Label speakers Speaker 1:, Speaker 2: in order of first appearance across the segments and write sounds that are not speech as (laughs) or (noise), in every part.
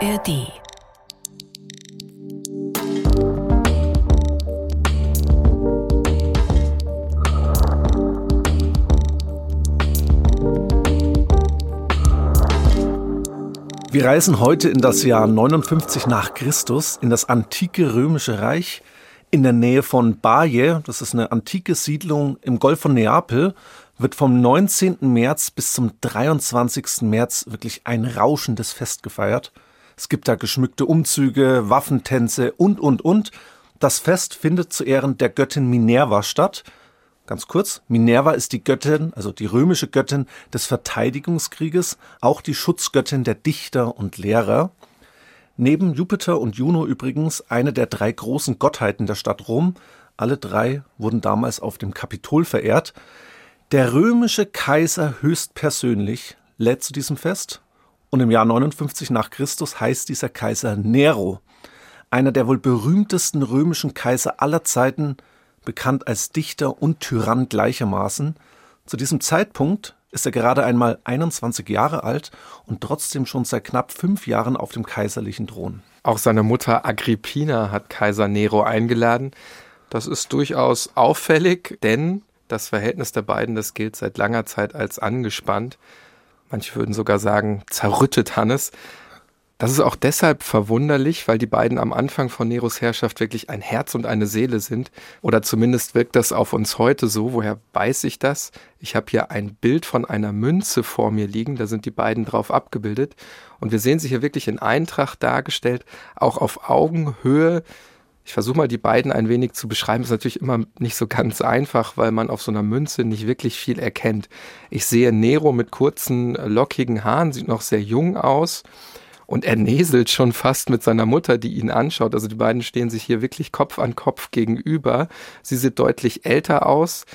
Speaker 1: ARD
Speaker 2: Wir reisen heute in das Jahr 59 nach Christus in das antike römische Reich in der Nähe von Baje. Das ist eine antike Siedlung im Golf von Neapel. Wird vom 19. März bis zum 23. März wirklich ein rauschendes Fest gefeiert. Es gibt da geschmückte Umzüge, Waffentänze und, und, und. Das Fest findet zu Ehren der Göttin Minerva statt. Ganz kurz, Minerva ist die Göttin, also die römische Göttin des Verteidigungskrieges, auch die Schutzgöttin der Dichter und Lehrer. Neben Jupiter und Juno übrigens eine der drei großen Gottheiten der Stadt Rom. Alle drei wurden damals auf dem Kapitol verehrt. Der römische Kaiser höchstpersönlich lädt zu diesem Fest und im Jahr 59 nach Christus heißt dieser Kaiser Nero, einer der wohl berühmtesten römischen Kaiser aller Zeiten, bekannt als Dichter und Tyrann gleichermaßen. Zu diesem Zeitpunkt ist er gerade einmal 21 Jahre alt und trotzdem schon seit knapp fünf Jahren auf dem kaiserlichen Thron.
Speaker 3: Auch seine Mutter Agrippina hat Kaiser Nero eingeladen. Das ist durchaus auffällig, denn das Verhältnis der beiden, das gilt seit langer Zeit als angespannt. Manche würden sogar sagen, zerrüttet Hannes. Das ist auch deshalb verwunderlich, weil die beiden am Anfang von Neros Herrschaft wirklich ein Herz und eine Seele sind. Oder zumindest wirkt das auf uns heute so. Woher weiß ich das? Ich habe hier ein Bild von einer Münze vor mir liegen. Da sind die beiden drauf abgebildet. Und wir sehen sie hier wirklich in Eintracht dargestellt, auch auf Augenhöhe. Ich versuche mal die beiden ein wenig zu beschreiben. Ist natürlich immer nicht so ganz einfach, weil man auf so einer Münze nicht wirklich viel erkennt. Ich sehe Nero mit kurzen, lockigen Haaren, sieht noch sehr jung aus und er näselt schon fast mit seiner Mutter, die ihn anschaut. Also die beiden stehen sich hier wirklich Kopf an Kopf gegenüber. Sie sieht deutlich älter aus.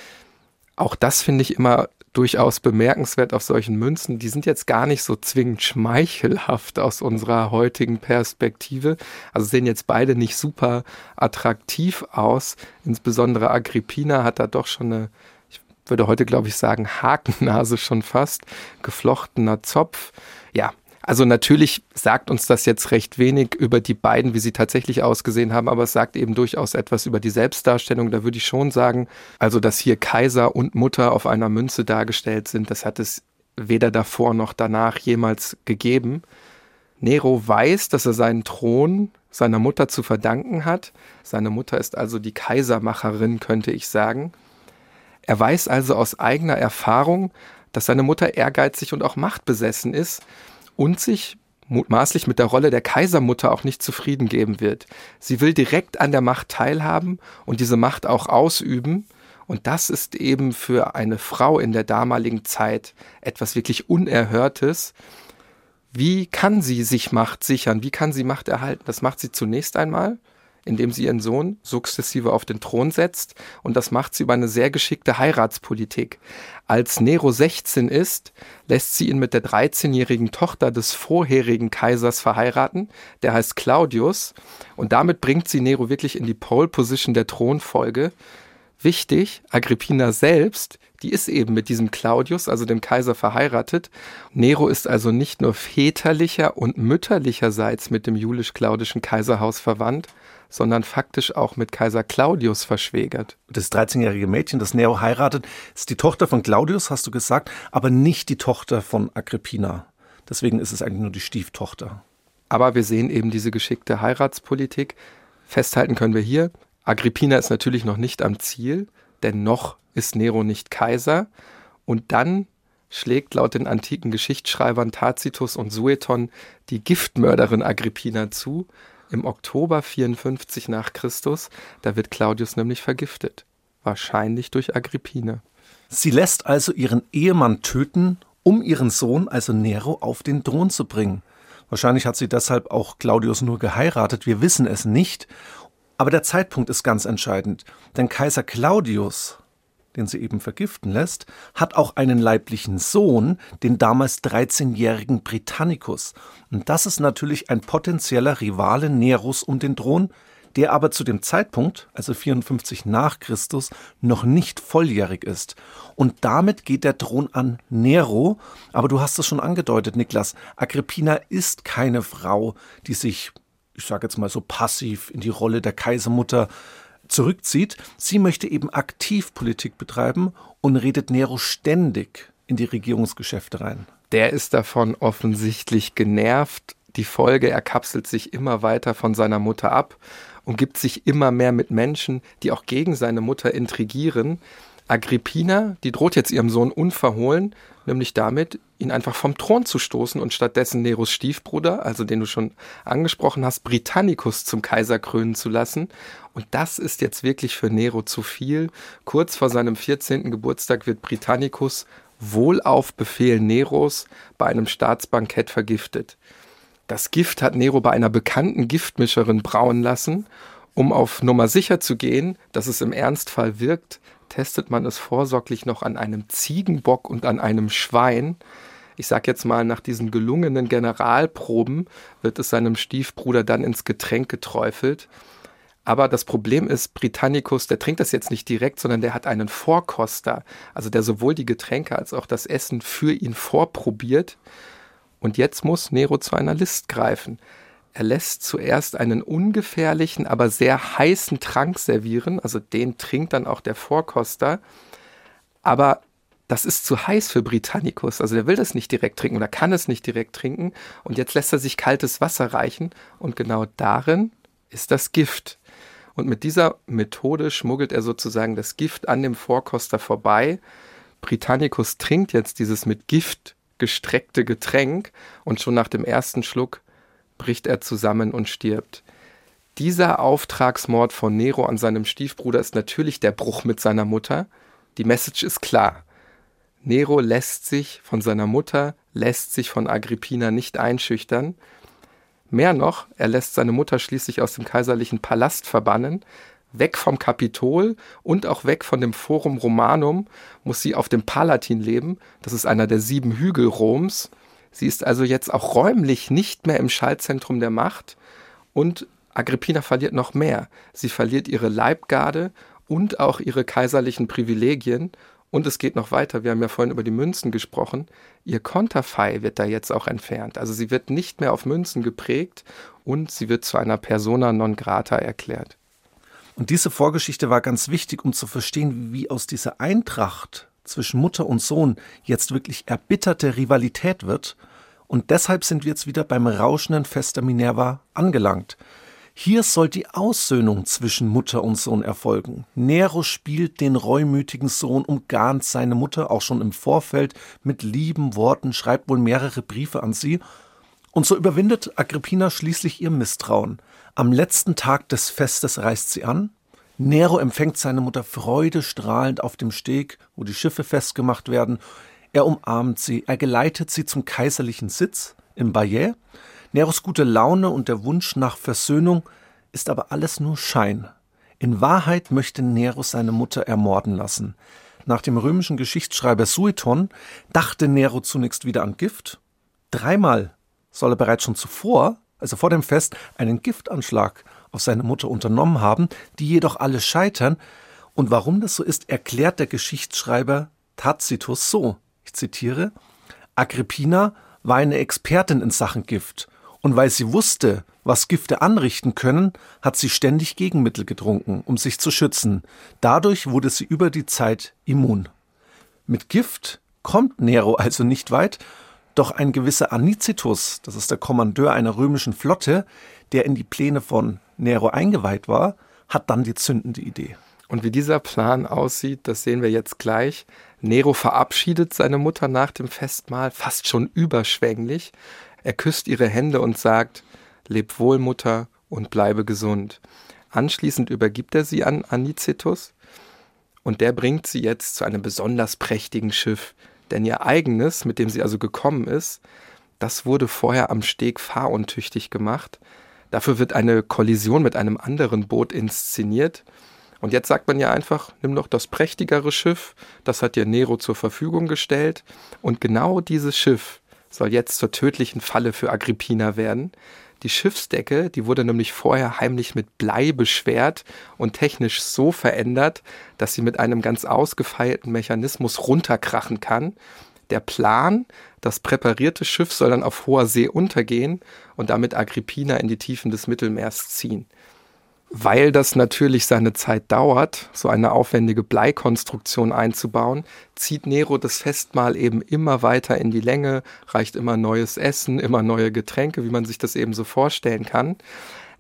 Speaker 3: Auch das finde ich immer durchaus bemerkenswert auf solchen Münzen. Die sind jetzt gar nicht so zwingend schmeichelhaft aus unserer heutigen Perspektive. Also sehen jetzt beide nicht super attraktiv aus. Insbesondere Agrippina hat da doch schon eine, ich würde heute glaube ich sagen, Hakennase schon fast, geflochtener Zopf. Ja, also natürlich sagt uns das jetzt recht wenig über die beiden, wie sie tatsächlich ausgesehen haben, aber es sagt eben durchaus etwas über die Selbstdarstellung. Da würde ich schon sagen, also dass hier Kaiser und Mutter auf einer Münze dargestellt sind, das hat es weder davor noch danach jemals gegeben. Nero weiß, dass er seinen Thron seiner Mutter zu verdanken hat. Seine Mutter ist also die Kaisermacherin, könnte ich sagen. Er weiß also aus eigener Erfahrung, dass seine Mutter ehrgeizig und auch machtbesessen ist und sich mutmaßlich mit der Rolle der Kaisermutter auch nicht zufrieden geben wird. Sie will direkt an der Macht teilhaben und diese Macht auch ausüben. Und das ist eben für eine Frau in der damaligen Zeit etwas wirklich Unerhörtes. Wie kann sie sich Macht sichern? Wie kann sie Macht erhalten? Das macht sie zunächst einmal, indem sie ihren Sohn sukzessive auf den Thron setzt. Und das macht sie über eine sehr geschickte Heiratspolitik. Als Nero 16 ist, lässt sie ihn mit der 13-jährigen Tochter des vorherigen Kaisers verheiraten. Der heißt Claudius. Und damit bringt sie Nero wirklich in die Pole Position der Thronfolge. Wichtig, Agrippina selbst, die ist eben mit diesem Claudius, also dem Kaiser, verheiratet. Nero ist also nicht nur väterlicher und mütterlicherseits mit dem julisch-claudischen Kaiserhaus verwandt, sondern faktisch auch mit Kaiser Claudius verschwägert.
Speaker 2: Das 13-jährige Mädchen, das Nero heiratet, ist die Tochter von Claudius, hast du gesagt, aber nicht die Tochter von Agrippina. Deswegen ist es eigentlich nur die Stieftochter.
Speaker 3: Aber wir sehen eben diese geschickte Heiratspolitik. Festhalten können wir hier, Agrippina ist natürlich noch nicht am Ziel, denn noch ist Nero nicht Kaiser. Und dann schlägt laut den antiken Geschichtsschreibern Tacitus und Sueton die Giftmörderin Agrippina zu, im Oktober 54 nach Christus. Da wird Claudius nämlich vergiftet. Wahrscheinlich durch Agrippina.
Speaker 2: Sie lässt also ihren Ehemann töten, um ihren Sohn, also Nero, auf den Thron zu bringen. Wahrscheinlich hat sie deshalb auch Claudius nur geheiratet, wir wissen es nicht. Aber der Zeitpunkt ist ganz entscheidend, denn Kaiser Claudius den sie eben vergiften lässt, hat auch einen leiblichen Sohn, den damals 13-jährigen Britannicus. Und das ist natürlich ein potenzieller Rivale Neros um den Thron, der aber zu dem Zeitpunkt, also 54 nach Christus, noch nicht volljährig ist. Und damit geht der Thron an Nero. Aber du hast es schon angedeutet, Niklas. Agrippina ist keine Frau, die sich, ich sage jetzt mal so passiv in die Rolle der Kaisermutter zurückzieht. Sie möchte eben aktiv Politik betreiben und redet Nero ständig in die Regierungsgeschäfte rein.
Speaker 3: Der ist davon offensichtlich genervt. Die Folge, er kapselt sich immer weiter von seiner Mutter ab und gibt sich immer mehr mit Menschen, die auch gegen seine Mutter intrigieren. Agrippina, die droht jetzt ihrem Sohn unverhohlen, nämlich damit, ihn einfach vom Thron zu stoßen und stattdessen Neros Stiefbruder, also den du schon angesprochen hast, Britannicus zum Kaiser krönen zu lassen. Und das ist jetzt wirklich für Nero zu viel. Kurz vor seinem 14. Geburtstag wird Britannicus wohl auf Befehl Neros bei einem Staatsbankett vergiftet. Das Gift hat Nero bei einer bekannten Giftmischerin brauen lassen. Um auf Nummer sicher zu gehen, dass es im Ernstfall wirkt, testet man es vorsorglich noch an einem Ziegenbock und an einem Schwein. Ich sag jetzt mal, nach diesen gelungenen Generalproben wird es seinem Stiefbruder dann ins Getränk geträufelt. Aber das Problem ist, Britannicus, der trinkt das jetzt nicht direkt, sondern der hat einen Vorkoster, also der sowohl die Getränke als auch das Essen für ihn vorprobiert. Und jetzt muss Nero zu einer List greifen. Er lässt zuerst einen ungefährlichen, aber sehr heißen Trank servieren, also den trinkt dann auch der Vorkoster. Aber das ist zu heiß für Britannicus. Also der will das nicht direkt trinken oder kann es nicht direkt trinken. Und jetzt lässt er sich kaltes Wasser reichen. Und genau darin ist das Gift. Und mit dieser Methode schmuggelt er sozusagen das Gift an dem Vorkoster vorbei. Britannicus trinkt jetzt dieses mit Gift gestreckte Getränk und schon nach dem ersten Schluck bricht er zusammen und stirbt. Dieser Auftragsmord von Nero an seinem Stiefbruder ist natürlich der Bruch mit seiner Mutter. Die Message ist klar. Nero lässt sich von seiner Mutter, lässt sich von Agrippina nicht einschüchtern. Mehr noch, er lässt seine Mutter schließlich aus dem kaiserlichen Palast verbannen, weg vom Kapitol und auch weg von dem Forum Romanum muss sie auf dem Palatin leben, das ist einer der sieben Hügel Roms. Sie ist also jetzt auch räumlich nicht mehr im Schaltzentrum der Macht und Agrippina verliert noch mehr. Sie verliert ihre Leibgarde und auch ihre kaiserlichen Privilegien und es geht noch weiter. Wir haben ja vorhin über die Münzen gesprochen. Ihr Konterfei wird da jetzt auch entfernt. Also sie wird nicht mehr auf Münzen geprägt und sie wird zu einer Persona non grata erklärt.
Speaker 2: Und diese Vorgeschichte war ganz wichtig, um zu verstehen, wie aus dieser Eintracht zwischen Mutter und Sohn jetzt wirklich erbitterte Rivalität wird. Und deshalb sind wir jetzt wieder beim rauschenden Fest der Minerva angelangt. Hier soll die Aussöhnung zwischen Mutter und Sohn erfolgen. Nero spielt den reumütigen Sohn, umgarnt seine Mutter auch schon im Vorfeld mit lieben Worten, schreibt wohl mehrere Briefe an sie. Und so überwindet Agrippina schließlich ihr Misstrauen. Am letzten Tag des Festes reist sie an. Nero empfängt seine Mutter freudestrahlend auf dem Steg, wo die Schiffe festgemacht werden. Er umarmt sie, er geleitet sie zum kaiserlichen Sitz im Bayet. Neros gute Laune und der Wunsch nach Versöhnung ist aber alles nur Schein. In Wahrheit möchte Nero seine Mutter ermorden lassen. Nach dem römischen Geschichtsschreiber Sueton dachte Nero zunächst wieder an Gift. Dreimal soll er bereits schon zuvor, also vor dem Fest, einen Giftanschlag auf seine Mutter unternommen haben, die jedoch alle scheitern. Und warum das so ist, erklärt der Geschichtsschreiber Tacitus so. Ich zitiere: Agrippina war eine Expertin in Sachen Gift und weil sie wusste, was Gifte anrichten können, hat sie ständig Gegenmittel getrunken, um sich zu schützen. Dadurch wurde sie über die Zeit immun. Mit Gift kommt Nero also nicht weit, doch ein gewisser Anicetus, das ist der Kommandeur einer römischen Flotte, der in die Pläne von Nero eingeweiht war, hat dann die zündende Idee.
Speaker 3: Und wie dieser Plan aussieht, das sehen wir jetzt gleich. Nero verabschiedet seine Mutter nach dem Festmahl, fast schon überschwänglich. Er küsst ihre Hände und sagt, Leb wohl, Mutter, und bleibe gesund. Anschließend übergibt er sie an Anicetus und der bringt sie jetzt zu einem besonders prächtigen Schiff, denn ihr eigenes, mit dem sie also gekommen ist, das wurde vorher am Steg fahruntüchtig gemacht. Dafür wird eine Kollision mit einem anderen Boot inszeniert. Und jetzt sagt man ja einfach, nimm doch das prächtigere Schiff, das hat dir Nero zur Verfügung gestellt. Und genau dieses Schiff soll jetzt zur tödlichen Falle für Agrippina werden. Die Schiffsdecke, die wurde nämlich vorher heimlich mit Blei beschwert und technisch so verändert, dass sie mit einem ganz ausgefeilten Mechanismus runterkrachen kann. Der Plan, das präparierte Schiff soll dann auf hoher See untergehen und damit Agrippina in die Tiefen des Mittelmeers ziehen. Weil das natürlich seine Zeit dauert, so eine aufwendige Bleikonstruktion einzubauen, zieht Nero das Festmahl eben immer weiter in die Länge, reicht immer neues Essen, immer neue Getränke, wie man sich das eben so vorstellen kann.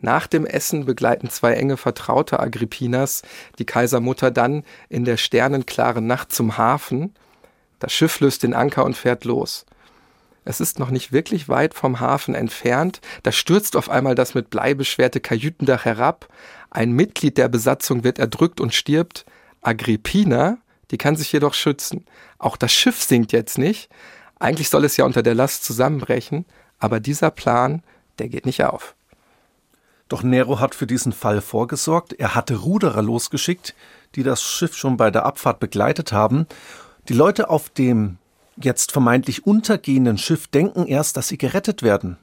Speaker 3: Nach dem Essen begleiten zwei enge Vertraute Agrippinas die Kaisermutter dann in der sternenklaren Nacht zum Hafen. Das Schiff löst den Anker und fährt los. Es ist noch nicht wirklich weit vom Hafen entfernt. Da stürzt auf einmal das mit Blei beschwerte Kajütendach herab. Ein Mitglied der Besatzung wird erdrückt und stirbt. Agrippina, die kann sich jedoch schützen. Auch das Schiff sinkt jetzt nicht. Eigentlich soll es ja unter der Last zusammenbrechen, aber dieser Plan, der geht nicht auf.
Speaker 2: Doch Nero hat für diesen Fall vorgesorgt. Er hatte Ruderer losgeschickt, die das Schiff schon bei der Abfahrt begleitet haben. Die Leute auf dem jetzt vermeintlich untergehenden Schiff denken erst, dass sie gerettet werden.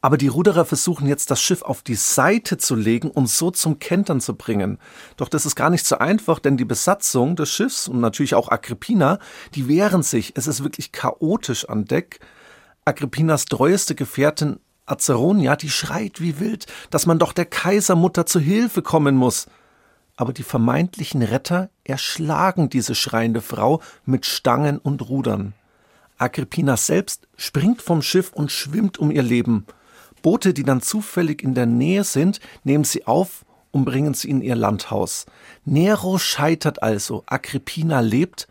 Speaker 2: Aber die Ruderer versuchen jetzt das Schiff auf die Seite zu legen und so zum Kentern zu bringen. Doch das ist gar nicht so einfach, denn die Besatzung des Schiffs und natürlich auch Agrippina, die wehren sich. Es ist wirklich chaotisch an Deck. Agrippinas treueste Gefährtin Azeronia, die schreit wie wild, dass man doch der Kaisermutter zu Hilfe kommen muss. Aber die vermeintlichen Retter erschlagen diese schreiende Frau mit Stangen und Rudern. Agrippina selbst springt vom Schiff und schwimmt um ihr Leben. Boote, die dann zufällig in der Nähe sind, nehmen sie auf und bringen sie in ihr Landhaus. Nero scheitert also, Agrippina lebt,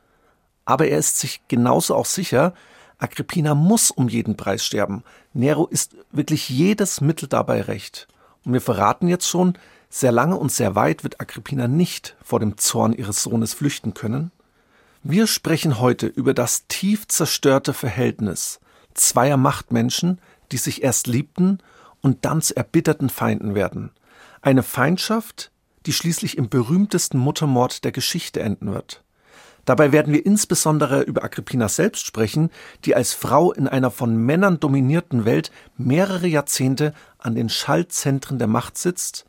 Speaker 2: aber er ist sich genauso auch sicher, Agrippina muss um jeden Preis sterben. Nero ist wirklich jedes Mittel dabei recht. Und wir verraten jetzt schon, sehr lange und sehr weit wird Agrippina nicht vor dem Zorn ihres Sohnes flüchten können. Wir sprechen heute über das tief zerstörte Verhältnis zweier Machtmenschen, die sich erst liebten und dann zu erbitterten Feinden werden. Eine Feindschaft, die schließlich im berühmtesten Muttermord der Geschichte enden wird. Dabei werden wir insbesondere über Agrippina selbst sprechen, die als Frau in einer von Männern dominierten Welt mehrere Jahrzehnte an den Schaltzentren der Macht sitzt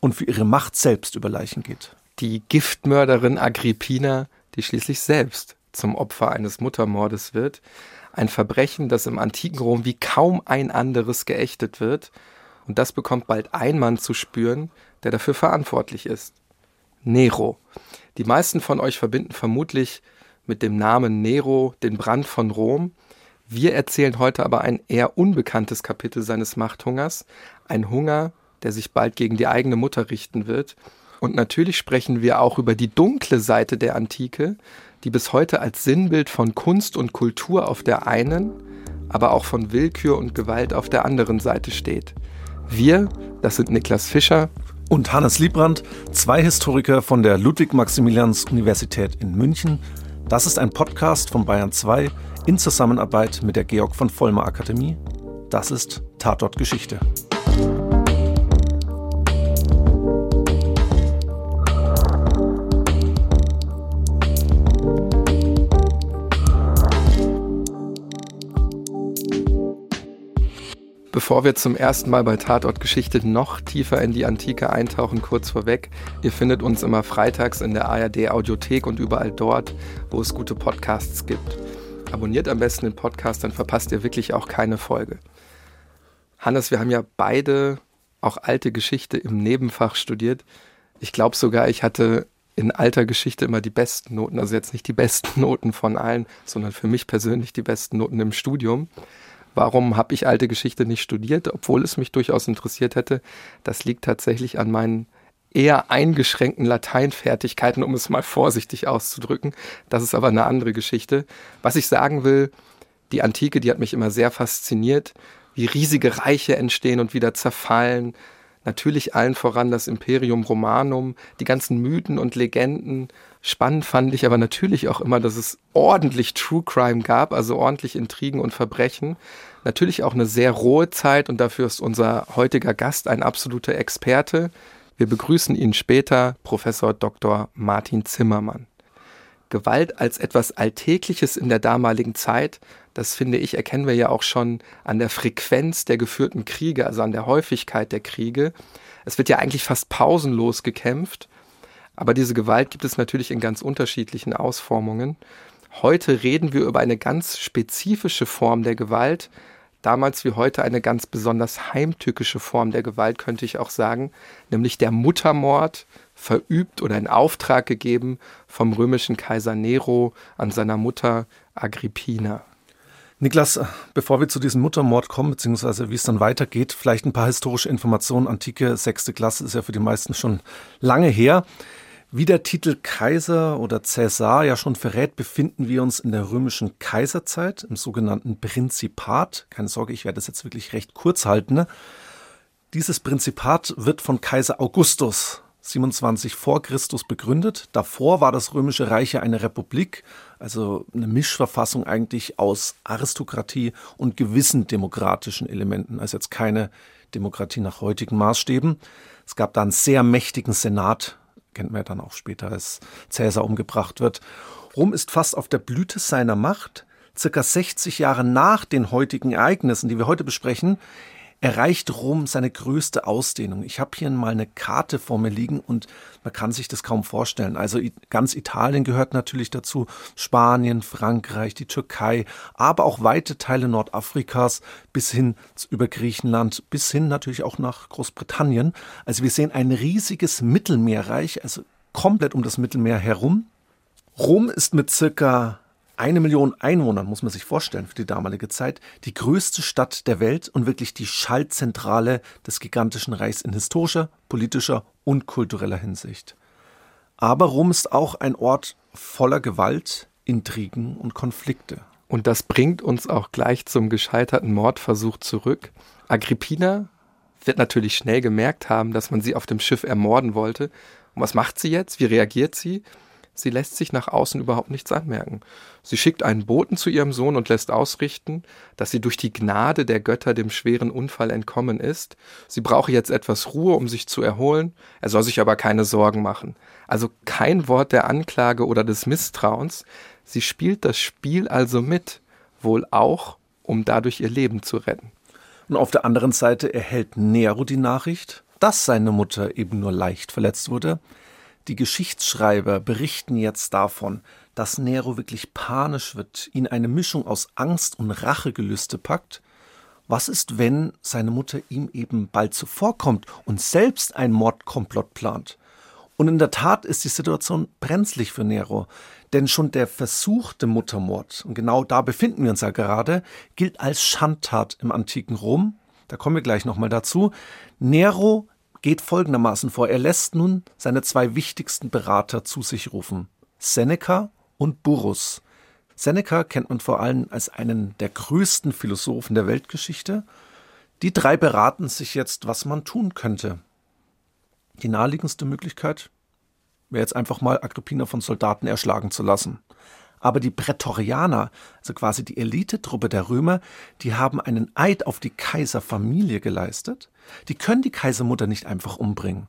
Speaker 2: und für ihre Macht selbst über Leichen geht.
Speaker 3: Die Giftmörderin Agrippina, die schließlich selbst zum Opfer eines Muttermordes wird, ein Verbrechen, das im antiken Rom wie kaum ein anderes geächtet wird, und das bekommt bald ein Mann zu spüren, der dafür verantwortlich ist. Nero. Die meisten von euch verbinden vermutlich mit dem Namen Nero den Brand von Rom. Wir erzählen heute aber ein eher unbekanntes Kapitel seines Machthungers, ein Hunger, der sich bald gegen die eigene Mutter richten wird. Und natürlich sprechen wir auch über die dunkle Seite der Antike, die bis heute als Sinnbild von Kunst und Kultur auf der einen, aber auch von Willkür und Gewalt auf der anderen Seite steht. Wir, das sind Niklas Fischer
Speaker 2: und Hannes Liebrandt, zwei Historiker von der Ludwig-Maximilians-Universität in München. Das ist ein Podcast von Bayern 2 in Zusammenarbeit mit der Georg von Vollmer Akademie. Das ist Tatort Geschichte.
Speaker 3: Bevor wir zum ersten Mal bei Tatort Geschichte noch tiefer in die Antike eintauchen, kurz vorweg, ihr findet uns immer freitags in der ARD Audiothek und überall dort, wo es gute Podcasts gibt. Abonniert am besten den Podcast, dann verpasst ihr wirklich auch keine Folge. Hannes, wir haben ja beide auch alte Geschichte im Nebenfach studiert. Ich glaube sogar, ich hatte in alter Geschichte immer die besten Noten, also jetzt nicht die besten (laughs) Noten von allen, sondern für mich persönlich die besten Noten im Studium. Warum habe ich alte Geschichte nicht studiert, obwohl es mich durchaus interessiert hätte? Das liegt tatsächlich an meinen eher eingeschränkten Lateinfertigkeiten, um es mal vorsichtig auszudrücken. Das ist aber eine andere Geschichte. Was ich sagen will, die Antike, die hat mich immer sehr fasziniert, wie riesige Reiche entstehen und wieder zerfallen. Natürlich allen voran das Imperium Romanum, die ganzen Mythen und Legenden, Spannend fand ich aber natürlich auch immer, dass es ordentlich True Crime gab, also ordentlich Intrigen und Verbrechen. Natürlich auch eine sehr rohe Zeit und dafür ist unser heutiger Gast ein absoluter Experte. Wir begrüßen ihn später, Professor Dr. Martin Zimmermann. Gewalt als etwas Alltägliches in der damaligen Zeit, Das finde ich, erkennen wir ja auch schon an der Frequenz der geführten Kriege, also an der Häufigkeit der Kriege. Es wird ja eigentlich fast pausenlos gekämpft, aber diese Gewalt gibt es natürlich in ganz unterschiedlichen Ausformungen. Heute reden wir über eine ganz spezifische Form der Gewalt, damals wie heute eine ganz besonders heimtückische Form der Gewalt, könnte ich auch sagen, nämlich der Muttermord, verübt oder in Auftrag gegeben vom römischen Kaiser Nero an seiner Mutter Agrippina.
Speaker 2: Niklas, bevor wir zu diesem Muttermord kommen, beziehungsweise wie es dann weitergeht, vielleicht ein paar historische Informationen. Antike sechste Klasse ist ja für die meisten schon lange her. Wie der Titel Kaiser oder Cäsar ja schon verrät, befinden wir uns in der römischen Kaiserzeit, im sogenannten Prinzipat. Keine Sorge, ich werde das jetzt wirklich recht kurz halten. Dieses Prinzipat wird von Kaiser Augustus 27 vor Christus begründet. Davor war das Römische Reich ja eine Republik, also eine Mischverfassung eigentlich aus Aristokratie und gewissen demokratischen Elementen, also jetzt keine Demokratie nach heutigen Maßstäben. Es gab da einen sehr mächtigen Senat, kennt man ja dann auch später, als Cäsar umgebracht wird. Rom ist fast auf der Blüte seiner Macht. Circa 60 Jahre nach den heutigen Ereignissen, die wir heute besprechen, erreicht Rom seine größte Ausdehnung. Ich habe hier mal eine Karte vor mir liegen und man kann sich das kaum vorstellen. Also ganz Italien gehört natürlich dazu, Spanien, Frankreich, die Türkei, aber auch weite Teile Nordafrikas bis hin über Griechenland, bis hin natürlich auch nach Großbritannien. Also wir sehen ein riesiges Mittelmeerreich, also komplett um das Mittelmeer herum. Rom ist mit circa eine Million Einwohner, muss man sich vorstellen, für die damalige Zeit, die größte Stadt der Welt und wirklich die Schaltzentrale des gigantischen Reichs in historischer, politischer und kultureller Hinsicht. Aber Rom ist auch ein Ort voller Gewalt, Intrigen und Konflikte.
Speaker 3: Und das bringt uns auch gleich zum gescheiterten Mordversuch zurück. Agrippina wird natürlich schnell gemerkt haben, dass man sie auf dem Schiff ermorden wollte. Und was macht sie jetzt? Wie reagiert sie? Sie lässt sich nach außen überhaupt nichts anmerken. Sie schickt einen Boten zu ihrem Sohn und lässt ausrichten, dass sie durch die Gnade der Götter dem schweren Unfall entkommen ist. Sie brauche jetzt etwas Ruhe, um sich zu erholen. Er soll sich aber keine Sorgen machen. Also kein Wort der Anklage oder des Misstrauens. Sie spielt das Spiel also mit, wohl auch, um dadurch ihr Leben zu retten.
Speaker 2: Und auf der anderen Seite erhält Nero die Nachricht, dass seine Mutter eben nur leicht verletzt wurde. Die Geschichtsschreiber berichten jetzt davon, dass Nero wirklich panisch wird, ihn eine Mischung aus Angst und Rachegelüste packt. Was ist, wenn seine Mutter ihm eben bald zuvorkommt und selbst ein Mordkomplott plant? Und in der Tat ist die Situation brenzlig für Nero, denn schon der versuchte Muttermord, und genau da befinden wir uns ja gerade, gilt als Schandtat im antiken Rom. Da kommen wir gleich nochmal dazu. Nero geht folgendermaßen vor. Er lässt nun seine zwei wichtigsten Berater zu sich rufen. Seneca und Burrus. Seneca kennt man vor allem als einen der größten Philosophen der Weltgeschichte. Die drei beraten sich jetzt, was man tun könnte. Die naheliegendste Möglichkeit wäre jetzt einfach mal Agrippina von Soldaten erschlagen zu lassen. Aber die Prätorianer, also quasi die Elitetruppe der Römer, die haben einen Eid auf die Kaiserfamilie geleistet. Die können die Kaisermutter nicht einfach umbringen.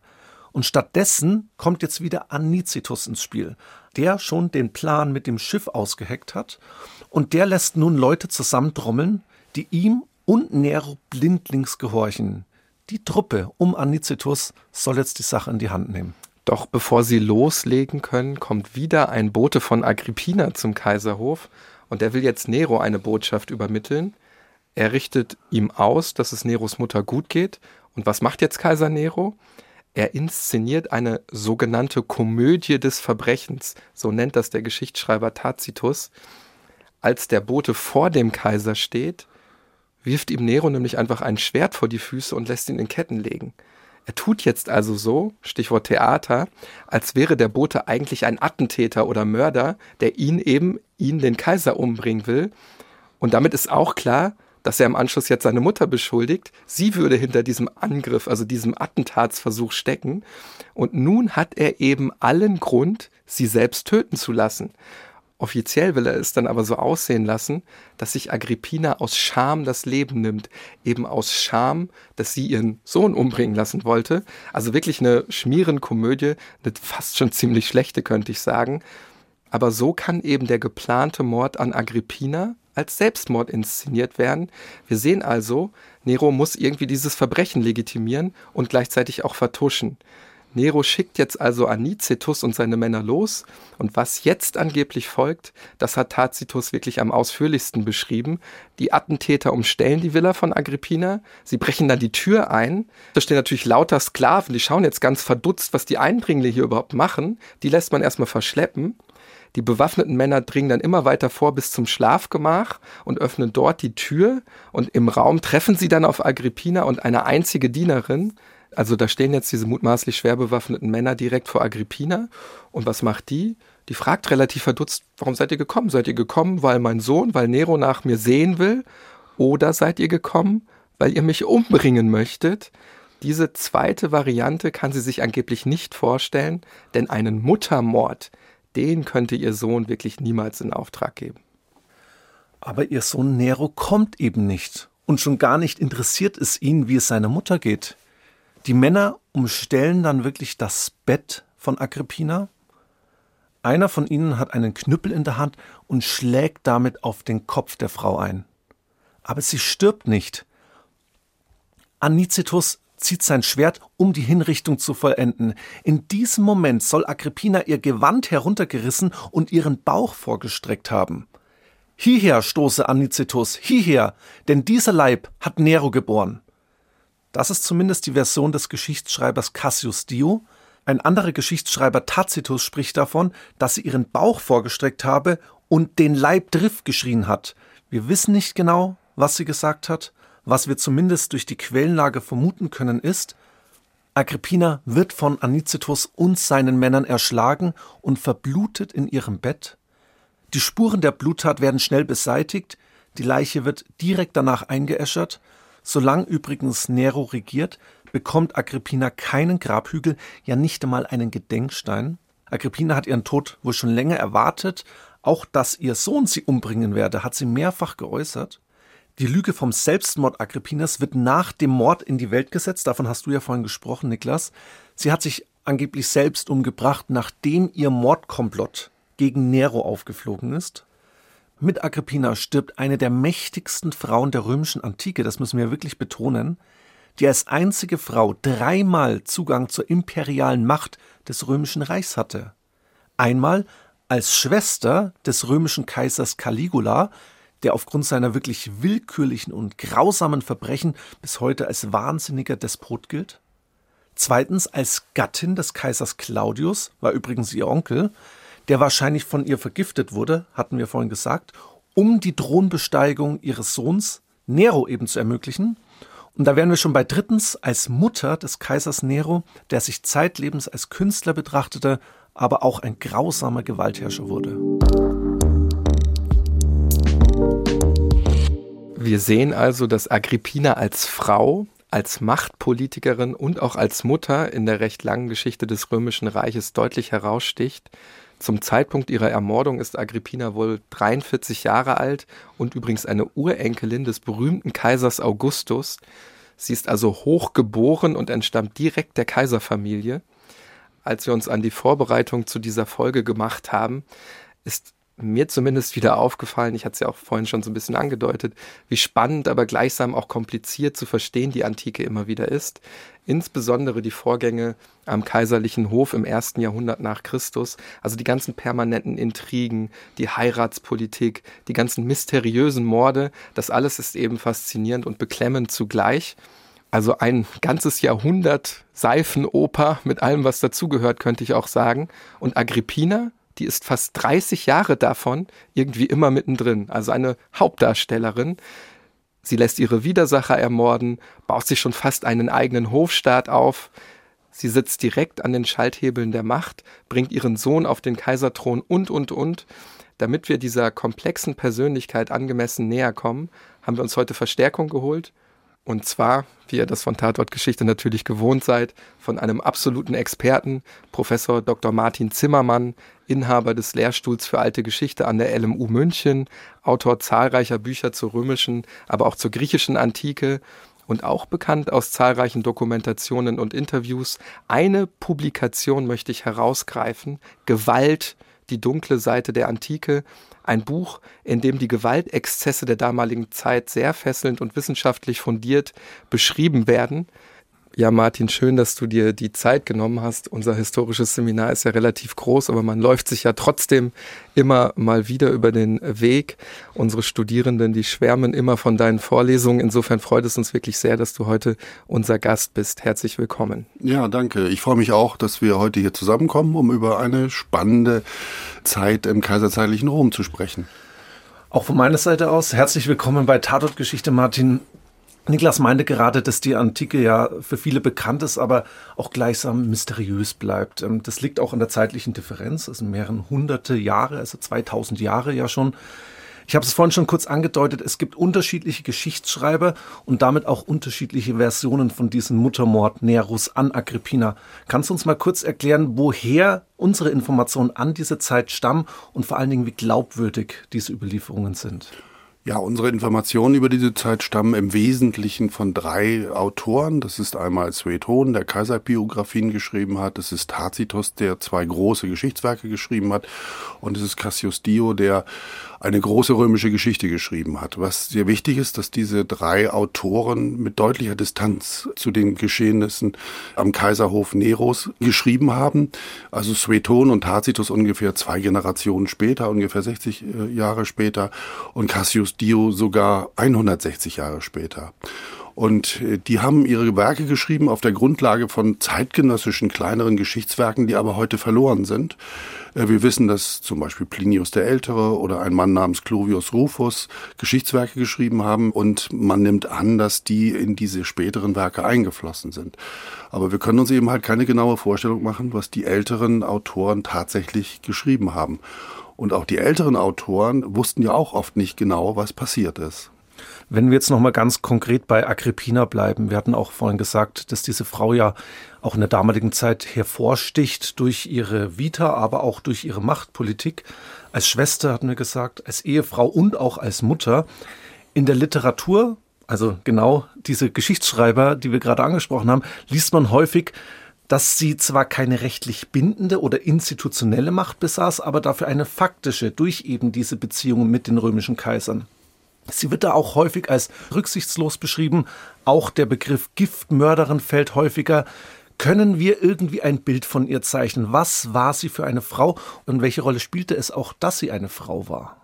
Speaker 2: Und stattdessen kommt jetzt wieder Anicetus ins Spiel, der schon den Plan mit dem Schiff ausgeheckt hat. Und der lässt nun Leute zusammentrommeln, die ihm und Nero blindlings gehorchen. Die Truppe um Anicetus soll jetzt die Sache in die Hand nehmen.
Speaker 3: Doch bevor sie loslegen können, kommt wieder ein Bote von Agrippina zum Kaiserhof und der will jetzt Nero eine Botschaft übermitteln. Er richtet ihm aus, dass es Neros Mutter gut geht. Und was macht jetzt Kaiser Nero? Er inszeniert eine sogenannte Komödie des Verbrechens, so nennt das der Geschichtsschreiber Tacitus. Als der Bote vor dem Kaiser steht, wirft ihm Nero nämlich einfach ein Schwert vor die Füße und lässt ihn in Ketten legen. Er tut jetzt also so, Stichwort Theater, als wäre der Bote eigentlich ein Attentäter oder Mörder, der ihn eben, ihn, den Kaiser umbringen will. Und damit ist auch klar, dass er im Anschluss jetzt seine Mutter beschuldigt. Sie würde hinter diesem Angriff, also diesem Attentatsversuch stecken. Und nun hat er eben allen Grund, sie selbst töten zu lassen. Offiziell will er es dann aber so aussehen lassen, dass sich Agrippina aus Scham das Leben nimmt. Eben aus Scham, dass sie ihren Sohn umbringen lassen wollte. Also wirklich eine Schmierenkomödie, eine fast schon ziemlich schlechte, könnte ich sagen. Aber so kann eben der geplante Mord an Agrippina, als Selbstmord inszeniert werden. Wir sehen also, Nero muss irgendwie dieses Verbrechen legitimieren und gleichzeitig auch vertuschen. Nero schickt jetzt also Anicetus und seine Männer los und was jetzt angeblich folgt, das hat Tacitus wirklich am ausführlichsten beschrieben. Die Attentäter umstellen die Villa von Agrippina, sie brechen dann die Tür ein. Da stehen natürlich lauter Sklaven, die schauen jetzt ganz verdutzt, was die Eindringlinge hier überhaupt machen. Die lässt man erstmal verschleppen. Die bewaffneten Männer dringen dann immer weiter vor bis zum Schlafgemach und öffnen dort die Tür und im Raum treffen sie dann auf Agrippina und eine einzige Dienerin, also da stehen jetzt diese mutmaßlich schwer bewaffneten Männer direkt vor Agrippina. Und was macht die? Die fragt relativ verdutzt, warum seid ihr gekommen? Seid ihr gekommen, weil mein Sohn, weil Nero nach mir sehen will? Oder seid ihr gekommen, weil ihr mich umbringen möchtet? Diese zweite Variante kann sie sich angeblich nicht vorstellen, denn einen Muttermord, den könnte ihr Sohn wirklich niemals in Auftrag geben.
Speaker 2: Aber ihr Sohn Nero kommt eben nicht. Und schon gar nicht interessiert es ihn, wie es seiner Mutter geht. Die Männer umstellen dann wirklich das Bett von Agrippina. Einer von ihnen hat einen Knüppel in der Hand und schlägt damit auf den Kopf der Frau ein. Aber sie stirbt nicht. Anicetus zieht sein Schwert, um die Hinrichtung zu vollenden. In diesem Moment soll Agrippina ihr Gewand heruntergerissen und ihren Bauch vorgestreckt haben. Hierher stoße Anicetus, hierher, denn dieser Leib hat Nero geboren. Das ist zumindest die Version des Geschichtsschreibers Cassius Dio. Ein anderer Geschichtsschreiber Tacitus spricht davon, dass sie ihren Bauch vorgestreckt habe und den Leib Drift geschrien hat. Wir wissen nicht genau, was sie gesagt hat. Was wir zumindest durch die Quellenlage vermuten können, ist, Agrippina wird von Anicetus und seinen Männern erschlagen und verblutet in ihrem Bett. Die Spuren der Bluttat werden schnell beseitigt, die Leiche wird direkt danach eingeäschert Solange übrigens Nero regiert, bekommt Agrippina keinen Grabhügel, ja nicht einmal einen Gedenkstein. Agrippina hat ihren Tod wohl schon länger erwartet. Auch dass ihr Sohn sie umbringen werde, hat sie mehrfach geäußert. Die Lüge vom Selbstmord Agrippinas wird nach dem Mord in die Welt gesetzt. Davon hast du ja vorhin gesprochen, Niklas. Sie hat sich angeblich selbst umgebracht, nachdem ihr Mordkomplott gegen Nero aufgeflogen ist. Mit Agrippina stirbt eine der mächtigsten Frauen der römischen Antike, das müssen wir wirklich betonen, die als einzige Frau dreimal Zugang zur imperialen Macht des römischen Reichs hatte. Einmal als Schwester des römischen Kaisers Caligula, der aufgrund seiner wirklich willkürlichen und grausamen Verbrechen bis heute als wahnsinniger Despot gilt. Zweitens als Gattin des Kaisers Claudius, war übrigens ihr Onkel, der wahrscheinlich von ihr vergiftet wurde, hatten wir vorhin gesagt, um die Thronbesteigung ihres Sohns Nero eben zu ermöglichen. Und da wären wir schon bei drittens als Mutter des Kaisers Nero, der sich zeitlebens als Künstler betrachtete, aber auch ein grausamer Gewaltherrscher wurde.
Speaker 3: Wir sehen also, dass Agrippina als Frau, als Machtpolitikerin und auch als Mutter in der recht langen Geschichte des Römischen Reiches deutlich heraussticht. Zum Zeitpunkt ihrer Ermordung ist Agrippina wohl 43 Jahre alt und übrigens eine Urenkelin des berühmten Kaisers Augustus. Sie ist also hochgeboren und entstammt direkt der Kaiserfamilie. Als wir uns an die Vorbereitung zu dieser Folge gemacht haben, ist mir zumindest wieder aufgefallen, ich hatte es ja auch vorhin schon so ein bisschen angedeutet, wie spannend, aber gleichsam auch kompliziert zu verstehen die Antike immer wieder ist. Insbesondere die Vorgänge am kaiserlichen Hof im ersten Jahrhundert nach Christus, also die ganzen permanenten Intrigen, die Heiratspolitik, die ganzen mysteriösen Morde, das alles ist eben faszinierend und beklemmend zugleich. Also ein ganzes Jahrhundert Seifenoper mit allem, was dazugehört, könnte ich auch sagen. Und Agrippina, die ist fast 30 Jahre davon irgendwie immer mittendrin. Also eine Hauptdarstellerin. Sie lässt ihre Widersacher ermorden, baut sich schon fast einen eigenen Hofstaat auf. Sie sitzt direkt an den Schalthebeln der Macht, bringt ihren Sohn auf den Kaiserthron und, und, und. Damit wir dieser komplexen Persönlichkeit angemessen näher kommen, haben wir uns heute Verstärkung geholt. Und zwar, wie ihr das von Tatort Geschichte natürlich gewohnt seid, von einem absoluten Experten, Professor Dr. Martin Zimmermann, Inhaber des Lehrstuhls für alte Geschichte an der LMU München, Autor zahlreicher Bücher zur römischen, aber auch zur griechischen Antike und auch bekannt aus zahlreichen Dokumentationen und Interviews. Eine Publikation möchte ich herausgreifen, Gewalt, die dunkle Seite der Antike. Ein Buch, in dem die Gewaltexzesse der damaligen Zeit sehr fesselnd und wissenschaftlich fundiert beschrieben werden. Ja, Martin, schön, dass du dir die Zeit genommen hast. Unser historisches Seminar ist ja relativ groß, aber man läuft sich ja trotzdem immer mal wieder über den Weg. Unsere Studierenden, die schwärmen immer von deinen Vorlesungen. Insofern freut es uns wirklich sehr, dass du heute unser Gast bist. Herzlich willkommen.
Speaker 1: Ja, danke. Ich freue mich auch, dass wir heute hier zusammenkommen, um über eine spannende Zeit im kaiserzeitlichen Rom zu sprechen.
Speaker 2: Auch von meiner Seite aus herzlich willkommen bei Tatortgeschichte, Martin. Niklas meinte gerade, dass die Antike ja für viele bekannt ist, aber auch gleichsam mysteriös bleibt. Ähm, das liegt auch an der zeitlichen Differenz. Es sind mehrere hunderte Jahre, also 2000 Jahre ja schon. Ich habe es vorhin schon kurz angedeutet, es gibt unterschiedliche Geschichtsschreiber und damit auch unterschiedliche Versionen von diesem Muttermord Neros an Agrippina. Kannst du uns mal kurz erklären, woher unsere Informationen an diese Zeit stammen und vor allen Dingen, wie glaubwürdig diese Überlieferungen sind?
Speaker 1: Ja, unsere Informationen über diese Zeit stammen im Wesentlichen von drei Autoren. Das ist einmal Sueton, der Kaiserbiografien geschrieben hat. Das ist Tacitus, der zwei große Geschichtswerke geschrieben hat. Und es ist Cassius Dio, der eine große römische Geschichte geschrieben hat. Was sehr wichtig ist, dass diese drei Autoren mit deutlicher Distanz zu den Geschehnissen am Kaiserhof Neros geschrieben haben. Also Sueton und Tacitus ungefähr zwei Generationen später, ungefähr 60 äh, Jahre später und Cassius Dio sogar 160 Jahre später. Und äh, die haben ihre Werke geschrieben auf der Grundlage von zeitgenössischen kleineren Geschichtswerken, die aber heute verloren sind. Äh, wir wissen, dass zum Beispiel Plinius der Ältere oder ein Mann namens Clovius Rufus Geschichtswerke geschrieben haben und man nimmt an, dass die in diese späteren Werke eingeflossen sind. Aber wir können uns eben halt keine genaue Vorstellung machen, was die älteren Autoren tatsächlich geschrieben haben. Und auch die älteren Autoren wussten ja auch oft nicht genau, was passiert ist.
Speaker 2: Wenn wir jetzt noch mal ganz konkret bei Agrippina bleiben, wir hatten auch vorhin gesagt, dass diese Frau ja auch in der damaligen Zeit hervorsticht durch ihre Vita, aber auch durch ihre Machtpolitik. Als Schwester hatten wir gesagt, als Ehefrau und auch als Mutter. In der Literatur, also genau diese Geschichtsschreiber, die wir gerade angesprochen haben, liest man häufig, dass sie zwar keine rechtlich bindende oder institutionelle Macht besaß, aber dafür eine faktische durch eben diese Beziehungen mit den römischen Kaisern. Sie wird da auch häufig als rücksichtslos beschrieben. Auch der Begriff Giftmörderin fällt häufiger. Können wir irgendwie ein Bild von ihr zeichnen? Was war sie für eine Frau und welche Rolle spielte es auch, dass sie eine Frau war?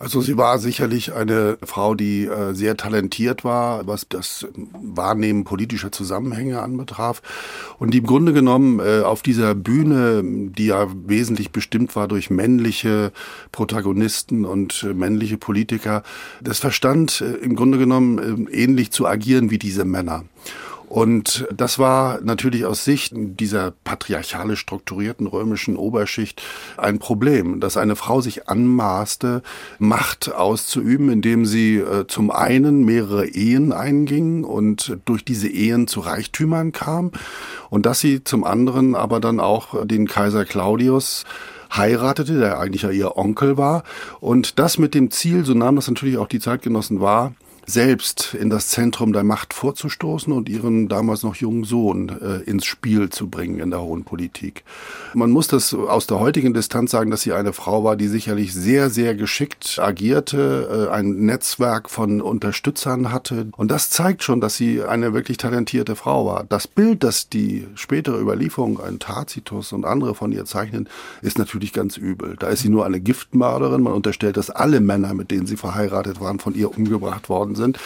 Speaker 1: Also sie war sicherlich eine Frau, die äh, sehr talentiert war, was das Wahrnehmen politischer Zusammenhänge anbetraf und die im Grunde genommen äh, auf dieser Bühne, die ja wesentlich bestimmt war durch männliche Protagonisten und äh, männliche Politiker, das verstand im Grunde genommen äh, ähnlich zu agieren wie diese Männer. Und das war natürlich aus Sicht dieser patriarchalisch strukturierten römischen Oberschicht ein Problem, dass eine Frau sich anmaßte, Macht auszuüben, indem sie äh, zum einen mehrere Ehen einging und durch diese Ehen zu Reichtümern kam und dass sie zum anderen aber dann auch den Kaiser Claudius heiratete, der eigentlich ja ihr Onkel war. Und das mit dem Ziel, so nahm das natürlich auch die Zeitgenossen wahr, selbst in das Zentrum der Macht vorzustoßen und ihren damals noch jungen Sohn äh, ins Spiel zu bringen in der hohen Politik. Man muss das aus der heutigen Distanz sagen, dass sie eine Frau war, die sicherlich sehr, sehr geschickt agierte, äh, ein Netzwerk von Unterstützern hatte. Und das zeigt schon, dass sie eine wirklich talentierte Frau war. Das Bild, das die spätere Überlieferung, ein Tacitus und andere von ihr zeichnen, ist natürlich ganz übel. Da ist sie nur eine Giftmörderin. Man unterstellt, dass alle Männer, mit denen sie verheiratet waren, von ihr umgebracht worden sind.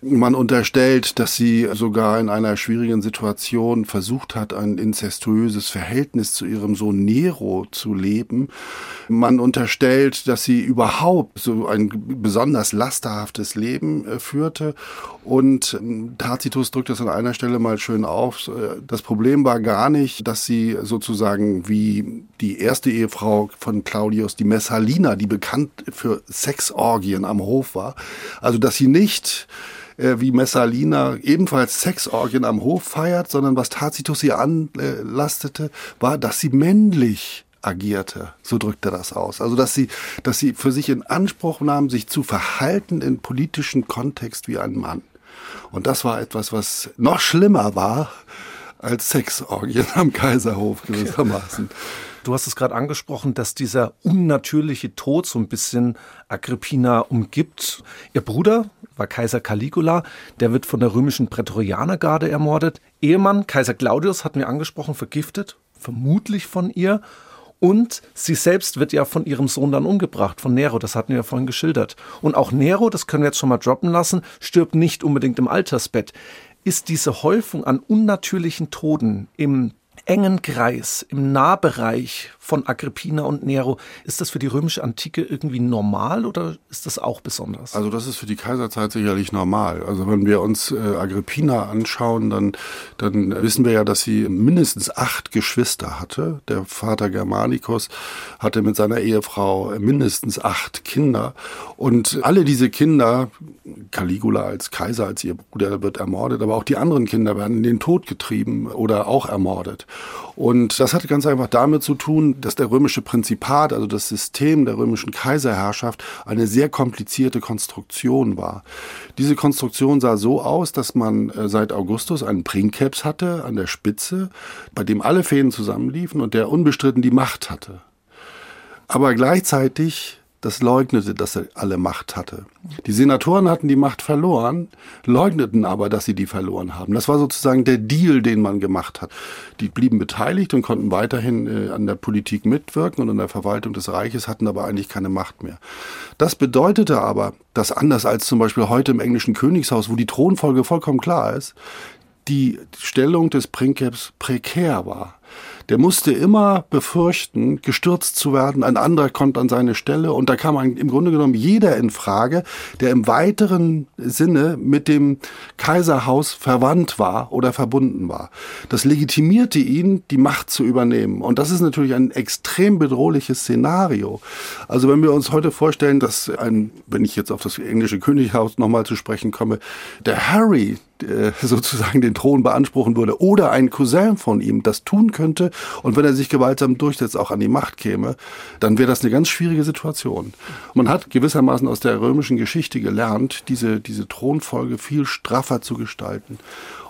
Speaker 1: Man unterstellt, dass sie sogar in einer schwierigen Situation versucht hat, ein inzestuöses Verhältnis zu ihrem Sohn Nero zu leben. Man unterstellt, dass sie überhaupt so ein besonders lasterhaftes Leben äh, führte. Und ähm, Tacitus drückt das an einer Stelle mal schön auf. Äh, das Problem war gar nicht, dass sie sozusagen wie die erste Ehefrau von Claudius, die Messalina, die bekannt für Sexorgien am Hof war, also dass sie nicht äh, wie Messalina ebenfalls Sexorgien am Hof feiert, sondern was Tacitus ihr anlastete, war, dass sie männlich agierte. So drückt er das aus. Also, dass sie, dass sie für sich in Anspruch nahm, sich zu verhalten in politischen Kontext wie ein Mann. Und das war etwas, was noch schlimmer war als Sexorgien (laughs) am Kaiserhof gewissermaßen.
Speaker 2: Du hast es gerade angesprochen, dass dieser unnatürliche Tod so ein bisschen Agrippina umgibt. Ihr Bruder war Kaiser Caligula, der wird von der römischen Prätorianergarde ermordet. Ehemann Kaiser Claudius hatten wir angesprochen, vergiftet, vermutlich von ihr. Und sie selbst wird ja von ihrem Sohn dann umgebracht, von Nero, das hatten wir ja vorhin geschildert. Und auch Nero, das können wir jetzt schon mal droppen lassen, stirbt nicht unbedingt im Altersbett. Ist diese Häufung an unnatürlichen Toden im engen Kreis, im Nahbereich von Agrippina und Nero, ist das für die römische Antike irgendwie normal oder ist das auch besonders?
Speaker 1: Also das ist für die Kaiserzeit sicherlich normal. Also wenn wir uns äh, Agrippina anschauen, dann, dann wissen wir ja, dass sie mindestens acht Geschwister hatte. Der Vater Germanicus hatte mit seiner Ehefrau mindestens acht Kinder. Und alle diese Kinder, Caligula als Kaiser, als ihr Bruder wird ermordet, aber auch die anderen Kinder werden in den Tod getrieben oder auch ermordet. Und das hatte ganz einfach damit zu tun, dass der römische Prinzipat, also das System der römischen Kaiserherrschaft, eine sehr komplizierte Konstruktion war. Diese Konstruktion sah so aus, dass man äh, seit Augustus einen Princeps hatte an der Spitze, bei dem alle Fäden zusammenliefen und der unbestritten die Macht hatte. Aber gleichzeitig das leugnete, dass er alle Macht hatte. Die Senatoren hatten die Macht verloren, leugneten aber, dass sie die verloren haben. Das war sozusagen der Deal, den man gemacht hat. Die blieben beteiligt und konnten weiterhin äh, an der Politik mitwirken und an der Verwaltung des Reiches, hatten aber eigentlich keine Macht mehr. Das bedeutete aber, dass anders als zum Beispiel heute im englischen Königshaus, wo die Thronfolge vollkommen klar ist, die Stellung des Princeps prekär war der musste immer befürchten, gestürzt zu werden. Ein anderer kommt an seine Stelle und da kam im Grunde genommen jeder in Frage, der im weiteren Sinne mit dem Kaiserhaus verwandt war oder verbunden war. Das legitimierte ihn, die Macht zu übernehmen. Und das ist natürlich ein extrem bedrohliches Szenario. Also wenn wir uns heute vorstellen, dass ein, wenn ich jetzt auf das englische Könighaus nochmal zu sprechen komme, der Harry, äh, (laughs) sozusagen den Thron beanspruchen würde oder ein Cousin von ihm das tun könnte und wenn er sich gewaltsam durchsetzt, auch an die Macht käme, dann wäre das eine ganz schwierige Situation. Man hat gewissermaßen aus der römischen Geschichte gelernt, diese, diese Thronfolge viel straffer zu gestalten.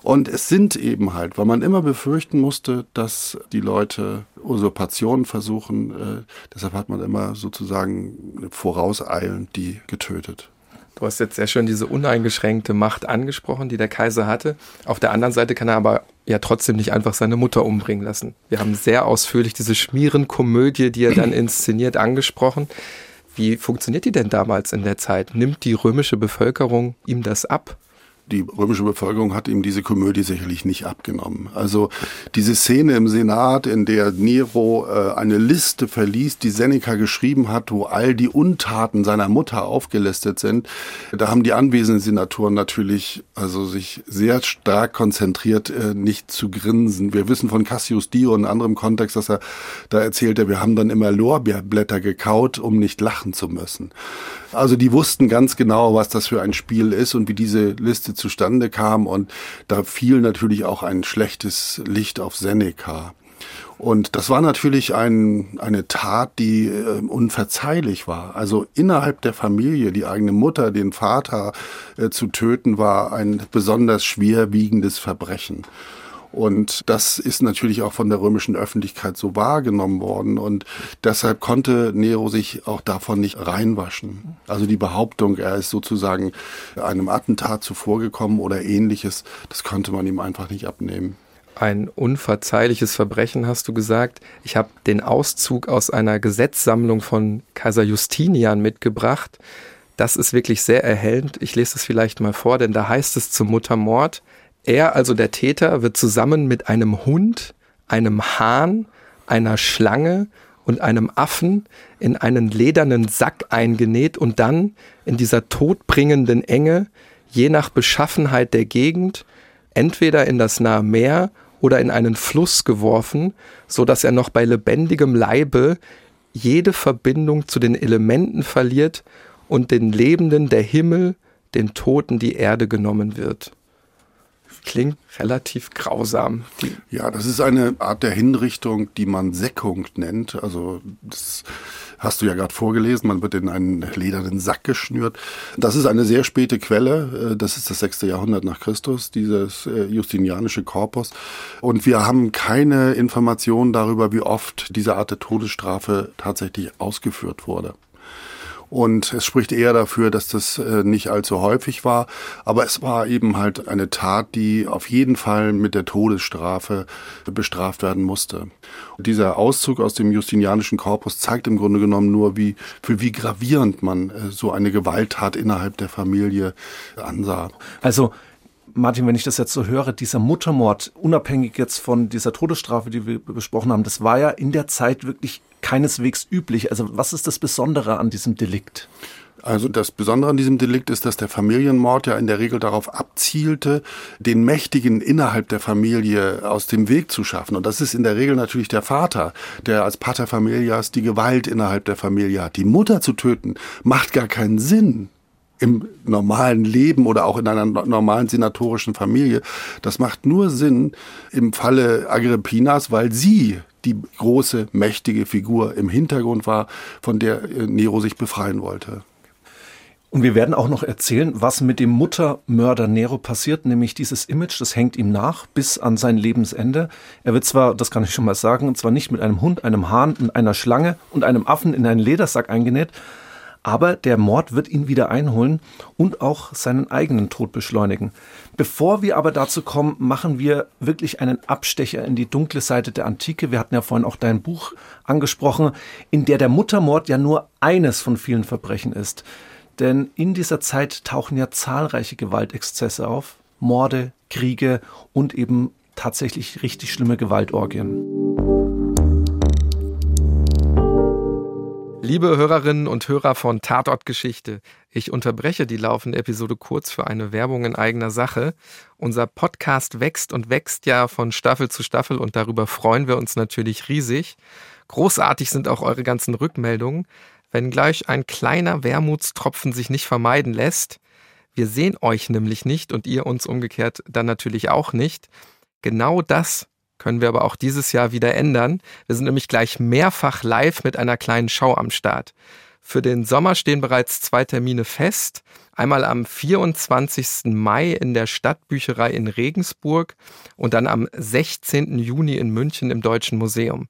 Speaker 1: Und es sind eben halt, weil man immer befürchten musste, dass die Leute Usurpationen versuchen, äh, deshalb hat man immer sozusagen vorauseilend die getötet.
Speaker 3: Du hast jetzt sehr schön diese uneingeschränkte Macht angesprochen, die der Kaiser hatte. Auf der anderen Seite kann er aber ja trotzdem nicht einfach seine Mutter umbringen lassen. Wir haben sehr ausführlich diese Schmierenkomödie, die er dann inszeniert, angesprochen. Wie funktioniert die denn damals in der Zeit? Nimmt die römische Bevölkerung ihm das ab?
Speaker 1: Die römische Bevölkerung hat ihm diese Komödie sicherlich nicht abgenommen. Also diese Szene im Senat, in der Nero äh, eine Liste verliest, die Seneca geschrieben hat, wo all die Untaten seiner Mutter aufgelistet sind, da haben die anwesenden Senatoren natürlich also sich sehr stark konzentriert, äh, nicht zu grinsen. Wir wissen von Cassius Dio in anderem Kontext, dass er da erzählte, wir haben dann immer Lorbeerblätter gekaut, um nicht lachen zu müssen. Also die wussten ganz genau, was das für ein Spiel ist und wie diese Liste zustande kam. Und da fiel natürlich auch ein schlechtes Licht auf Seneca. Und das war natürlich ein, eine Tat, die äh, unverzeihlich war. Also innerhalb der Familie, die eigene Mutter, den Vater äh, zu töten, war ein besonders schwerwiegendes Verbrechen. Und das ist natürlich auch von der römischen Öffentlichkeit so wahrgenommen worden. Und deshalb konnte Nero sich auch davon nicht reinwaschen. Also die Behauptung, er ist sozusagen einem Attentat zuvorgekommen oder ähnliches, das konnte man ihm einfach nicht abnehmen.
Speaker 3: Ein unverzeihliches Verbrechen, hast du gesagt. Ich habe den Auszug aus einer Gesetzsammlung von Kaiser Justinian mitgebracht. Das ist wirklich sehr erhellend. Ich lese es vielleicht mal vor, denn da heißt es zum Muttermord, er, also der Täter, wird zusammen mit einem Hund, einem Hahn, einer Schlange und einem Affen in einen ledernen Sack eingenäht und dann in dieser todbringenden Enge, je nach Beschaffenheit der Gegend, entweder in das nahe Meer oder in einen Fluss geworfen, so dass er noch bei lebendigem Leibe jede Verbindung zu den Elementen verliert und den Lebenden der Himmel, den Toten die Erde genommen wird klingt relativ grausam.
Speaker 1: Ja, das ist eine Art der Hinrichtung, die man Säckung nennt. Also das hast du ja gerade vorgelesen, man wird in einen ledernen Sack geschnürt. Das ist eine sehr späte Quelle, äh, das ist das sechste Jahrhundert nach Christus, dieses äh, justinianische Korpus. Und wir haben keine Informationen darüber, wie oft diese Art der Todesstrafe tatsächlich ausgeführt wurde. Und es spricht eher dafür, dass das äh, nicht allzu häufig war. Aber es war eben halt eine Tat, die auf jeden Fall mit der Todesstrafe bestraft werden musste. Und dieser Auszug aus dem Justinianischen Korpus zeigt im Grunde genommen nur, wie, für wie gravierend man äh, so eine Gewalttat innerhalb der Familie ansah.
Speaker 2: Also Martin, wenn ich das jetzt so höre, dieser Muttermord, unabhängig jetzt von dieser Todesstrafe, die wir besprochen haben, das war ja in der Zeit wirklich keineswegs üblich. Also was ist das Besondere an diesem Delikt?
Speaker 1: Also das Besondere an diesem Delikt ist, dass der Familienmord ja in der Regel darauf abzielte, den Mächtigen innerhalb der Familie aus dem Weg zu schaffen. Und das ist in der Regel natürlich der Vater, der als Pater Familias die Gewalt innerhalb der Familie hat. Die Mutter zu töten, macht gar keinen Sinn im normalen Leben oder auch in einer normalen senatorischen Familie. Das macht nur Sinn im Falle Agrippinas, weil sie die große, mächtige Figur im Hintergrund war, von der äh, Nero sich befreien wollte.
Speaker 2: Und wir werden auch noch erzählen, was mit dem Muttermörder Nero passiert, nämlich dieses Image, das hängt ihm nach bis an sein Lebensende. Er wird zwar, das kann ich schon mal sagen, zwar nicht mit einem Hund, einem Hahn und einer Schlange und einem Affen in einen Ledersack eingenäht, aber der Mord wird ihn wieder einholen und auch seinen eigenen Tod beschleunigen. Bevor wir aber dazu kommen, machen wir wirklich einen Abstecher in die dunkle Seite der Antike. Wir hatten ja vorhin auch dein Buch angesprochen, in der der Muttermord ja nur eines von vielen Verbrechen ist. Denn in dieser Zeit tauchen ja zahlreiche Gewaltexzesse auf, Morde, Kriege und eben tatsächlich richtig schlimme Gewaltorgien.
Speaker 3: Liebe Hörerinnen und Hörer von Tatort Geschichte, ich unterbreche die laufende Episode kurz für eine Werbung in eigener Sache. Unser Podcast wächst und wächst ja von Staffel zu Staffel und darüber freuen wir uns natürlich riesig. Großartig sind auch eure ganzen Rückmeldungen, wenngleich ein kleiner Wermutstropfen sich nicht vermeiden lässt. Wir sehen euch nämlich nicht und ihr uns umgekehrt dann natürlich auch nicht. Genau das können wir aber auch dieses Jahr wieder ändern. Wir sind nämlich gleich mehrfach live mit einer kleinen Show am Start. Für den Sommer stehen bereits zwei Termine fest. Einmal am 24. Mai in der Stadtbücherei in Regensburg und dann am 16. Juni in München im Deutschen Museum.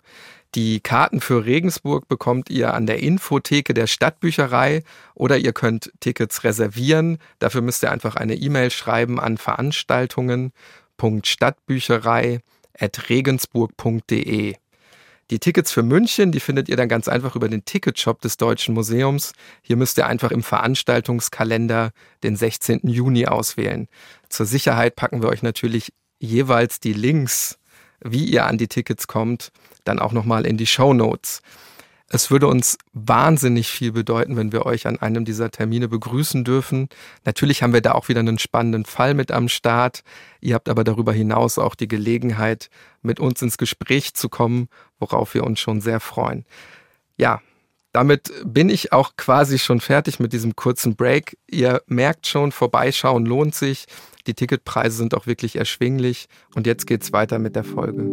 Speaker 3: Die Karten für Regensburg bekommt ihr an der Infotheke der Stadtbücherei oder ihr könnt Tickets reservieren. Dafür müsst ihr einfach eine E-Mail schreiben an veranstaltungen.stadtbücherei.de regensburg.de. Die Tickets für München, die findet ihr dann ganz einfach über den Ticketshop des Deutschen Museums. Hier müsst ihr einfach im Veranstaltungskalender den 16. Juni auswählen. Zur Sicherheit packen wir euch natürlich jeweils die Links, wie ihr an die Tickets kommt, dann auch nochmal in die Show Notes. Es würde uns wahnsinnig viel bedeuten, wenn wir euch an einem dieser Termine begrüßen dürfen. Natürlich haben wir da auch wieder einen spannenden Fall mit am Start. Ihr habt aber darüber hinaus auch die Gelegenheit, mit uns ins Gespräch zu kommen, worauf wir uns schon sehr freuen. Ja, damit bin ich auch quasi schon fertig mit diesem kurzen Break. Ihr merkt schon, vorbeischauen lohnt sich. Die Ticketpreise sind auch wirklich erschwinglich. Und jetzt geht's weiter mit der Folge.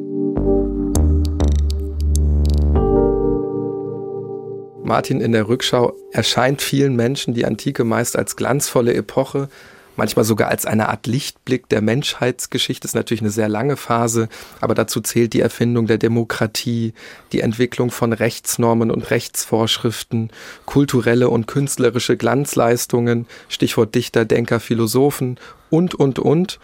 Speaker 3: Martin, in der Rückschau erscheint vielen Menschen die Antike meist als glanzvolle Epoche, manchmal sogar als eine Art Lichtblick der Menschheitsgeschichte. Das ist natürlich eine sehr lange Phase, aber dazu zählt die Erfindung der Demokratie, die Entwicklung von Rechtsnormen und Rechtsvorschriften, kulturelle und künstlerische Glanzleistungen, Stichwort Dichter, Denker, Philosophen und, und, und.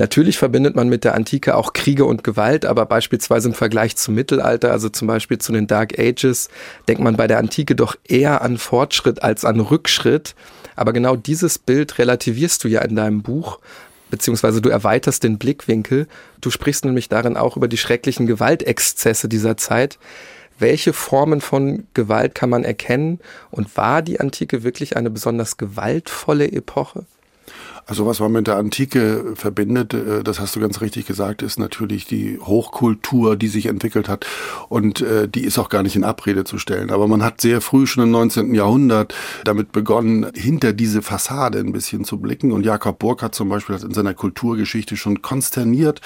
Speaker 3: Natürlich verbindet man mit der Antike auch Kriege und Gewalt, aber beispielsweise im Vergleich zum Mittelalter, also zum Beispiel zu den Dark Ages, denkt man bei der Antike doch eher an Fortschritt als an Rückschritt. Aber genau dieses Bild relativierst du ja in deinem Buch, beziehungsweise du erweiterst den Blickwinkel. Du sprichst nämlich darin auch über die schrecklichen Gewaltexzesse dieser Zeit. Welche Formen von Gewalt kann man erkennen? Und war die Antike wirklich eine besonders gewaltvolle Epoche?
Speaker 1: Also was man mit der Antike verbindet, äh, das hast du ganz richtig gesagt, ist natürlich die Hochkultur, die sich entwickelt hat und äh, die ist auch gar nicht in Abrede zu stellen. Aber man hat sehr früh schon im 19. Jahrhundert damit begonnen, hinter diese Fassade ein bisschen zu blicken und Jakob Burckhardt zum Beispiel hat in seiner Kulturgeschichte schon konsterniert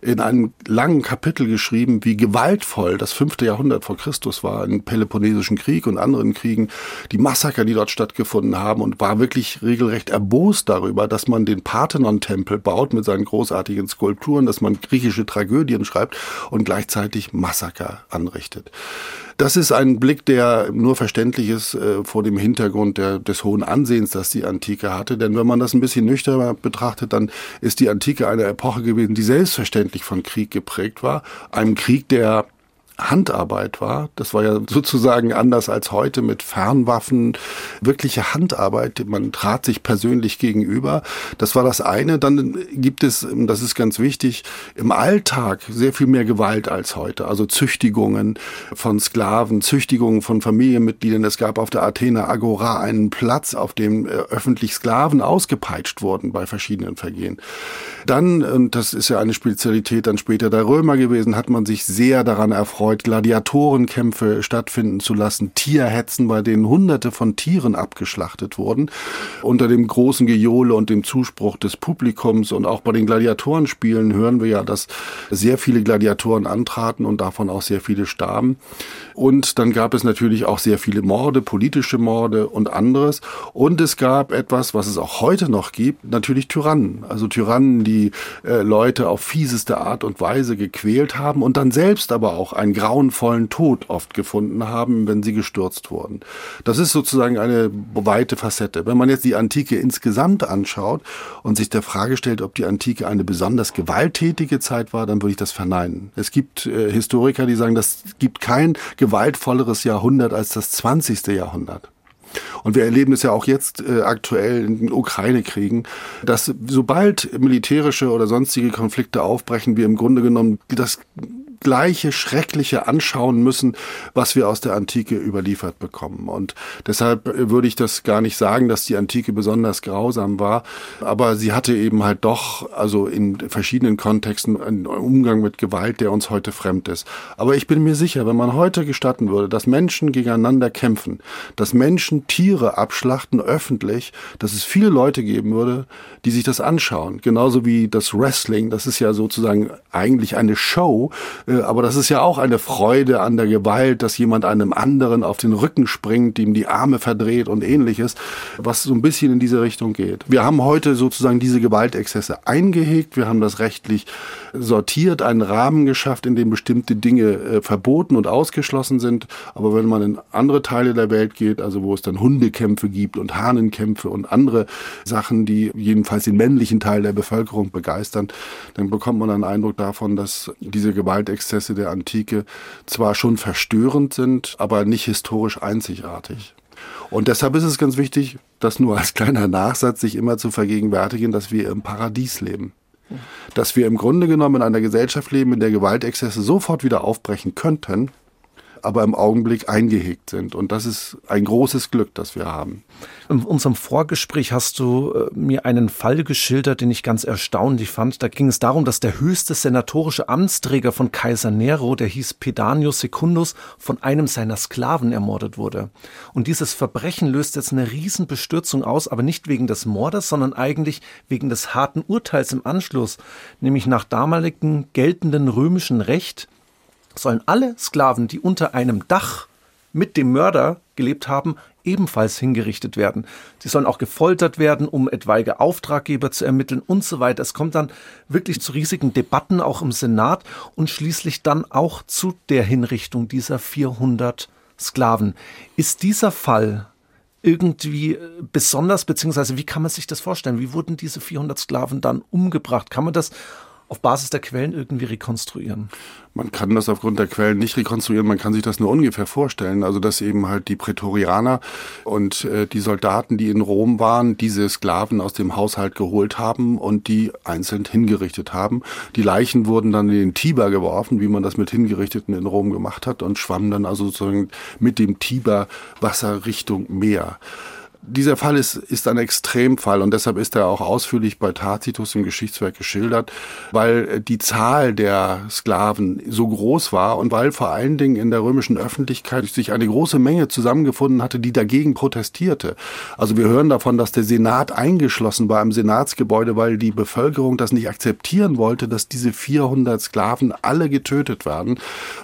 Speaker 1: in einem langen Kapitel geschrieben, wie gewaltvoll das fünfte Jahrhundert vor Christus war, im Peloponnesischen Krieg und anderen Kriegen, die Massaker, die dort stattgefunden haben und war wirklich regelrecht erbost darüber, dass man den Parthenon-Tempel baut mit seinen großartigen Skulpturen, dass man griechische Tragödien schreibt und gleichzeitig Massaker anrichtet. Das ist ein Blick, der nur verständlich ist äh, vor dem Hintergrund der, des hohen Ansehens, das die Antike hatte. Denn wenn man das ein bisschen nüchterner betrachtet, dann ist die Antike eine Epoche gewesen, die selbstverständlich von Krieg geprägt war. Einem Krieg, der Handarbeit war. Das war ja sozusagen anders als heute mit Fernwaffen, wirkliche Handarbeit. Man trat sich persönlich gegenüber. Das war das eine. Dann gibt es, das ist ganz wichtig, im Alltag sehr viel mehr Gewalt als heute. Also Züchtigungen von Sklaven, Züchtigungen von Familienmitgliedern. Es gab auf der Athener Agora einen Platz, auf dem äh, öffentlich Sklaven ausgepeitscht wurden bei verschiedenen Vergehen. Dann, und das ist ja eine Spezialität dann später der Römer gewesen, hat man sich sehr daran erfreut, gefreut, Gladiatorenkämpfe stattfinden zu lassen, Tierhetzen, bei denen Hunderte von Tieren abgeschlachtet wurden, unter dem großen Gejohle und dem Zuspruch des Publikums. Und auch bei den Gladiatorenspielen hören wir ja, dass sehr viele Gladiatoren antraten und davon auch sehr viele starben. Und dann gab es natürlich auch sehr viele Morde, politische Morde und anderes. Und es gab etwas, was es auch heute noch gibt, natürlich Tyrannen. Also Tyrannen, die äh, Leute auf fieseste Art und Weise gequält haben und dann selbst aber auch einen grauenvollen Tod oft gefunden haben, wenn sie gestürzt wurden. Das ist sozusagen eine weite Facette. Wenn man jetzt die Antike insgesamt anschaut und sich der Frage stellt, ob die Antike eine besonders gewalttätige Zeit war, dann würde ich das verneinen. Es gibt äh, Historiker, die sagen, das gibt kein gewaltvolleres Jahrhundert als das 20. Jahrhundert. Und wir erleben es ja auch jetzt äh, aktuell in den Ukraine-Kriegen, dass sobald militärische oder sonstige Konflikte aufbrechen, wir im Grunde genommen das gleiche Schreckliche anschauen müssen, was wir aus der Antike überliefert bekommen. Und deshalb würde ich das gar nicht sagen, dass die Antike besonders grausam war, aber sie hatte eben halt doch, also in verschiedenen Kontexten, einen Umgang mit Gewalt, der uns heute fremd ist. Aber ich bin mir sicher, wenn man heute gestatten würde, dass Menschen gegeneinander kämpfen, dass Menschen Tiere abschlachten öffentlich, dass es viele Leute geben würde, die sich das anschauen. Genauso wie das Wrestling, das ist ja sozusagen eigentlich eine Show, äh, aber das ist ja auch eine Freude an der Gewalt, dass jemand einem anderen auf den Rücken springt, ihm die Arme verdreht und ähnliches, was so ein bisschen in diese Richtung geht. Wir haben heute sozusagen diese Gewaltexzesse eingehegt, wir haben das rechtlich sortiert, einen Rahmen geschafft, in dem bestimmte Dinge äh, verboten und ausgeschlossen sind. Aber wenn man in andere Teile der Welt geht, also wo es dann Hundekämpfe gibt und Hahnenkämpfe und andere Sachen, die jedenfalls den männlichen Teil der Bevölkerung begeistern, dann bekommt man einen Eindruck davon, dass diese Gewaltexzesse der Antike zwar schon verstörend sind, aber nicht historisch einzigartig. Und deshalb ist es ganz wichtig, das nur als kleiner Nachsatz sich immer zu vergegenwärtigen, dass wir im Paradies leben dass wir im Grunde genommen in einer Gesellschaft leben, in der Gewaltexzesse sofort wieder aufbrechen könnten, aber im Augenblick eingehegt sind. Und das ist ein großes Glück, das wir haben.
Speaker 2: In unserem Vorgespräch hast du äh, mir einen Fall geschildert, den ich ganz erstaunlich fand. Da ging es darum, dass der höchste senatorische Amtsträger von Kaiser Nero, der hieß Pedanius Secundus, von einem seiner Sklaven ermordet wurde. Und dieses Verbrechen löst jetzt eine Riesenbestürzung aus, aber nicht wegen des Mordes, sondern eigentlich wegen des harten Urteils im Anschluss, nämlich nach damaligem geltenden römischen Recht sollen alle Sklaven, die unter einem Dach mit dem Mörder gelebt haben, ebenfalls hingerichtet werden. Sie sollen auch gefoltert werden, um etwaige Auftraggeber zu ermitteln und so weiter. Es kommt dann wirklich zu riesigen Debatten auch im Senat und schließlich dann auch zu der Hinrichtung dieser 400 Sklaven. Ist dieser Fall irgendwie besonders, beziehungsweise wie kann man sich das vorstellen? Wie wurden diese 400 Sklaven dann umgebracht? Kann man das auf Basis der Quellen irgendwie rekonstruieren?
Speaker 1: Man kann das aufgrund der Quellen nicht rekonstruieren, man kann sich das nur ungefähr vorstellen. Also dass eben halt die Prätorianer und äh, die Soldaten, die in Rom waren, diese Sklaven aus dem Haushalt geholt haben und die einzeln hingerichtet haben. Die Leichen wurden dann in den Tiber geworfen, wie man das mit Hingerichteten in Rom gemacht hat und schwammen dann also sozusagen mit dem Tiber Wasser Richtung Meer. Dieser Fall ist, ist ein Extremfall und deshalb ist er auch ausführlich bei Tacitus im Geschichtswerk geschildert, weil die Zahl der Sklaven so groß war und weil vor allen Dingen in der römischen Öffentlichkeit sich eine große Menge zusammengefunden hatte, die dagegen protestierte. Also wir hören davon, dass der Senat eingeschlossen war im Senatsgebäude, weil die Bevölkerung das nicht akzeptieren wollte, dass diese 400 Sklaven alle getötet werden,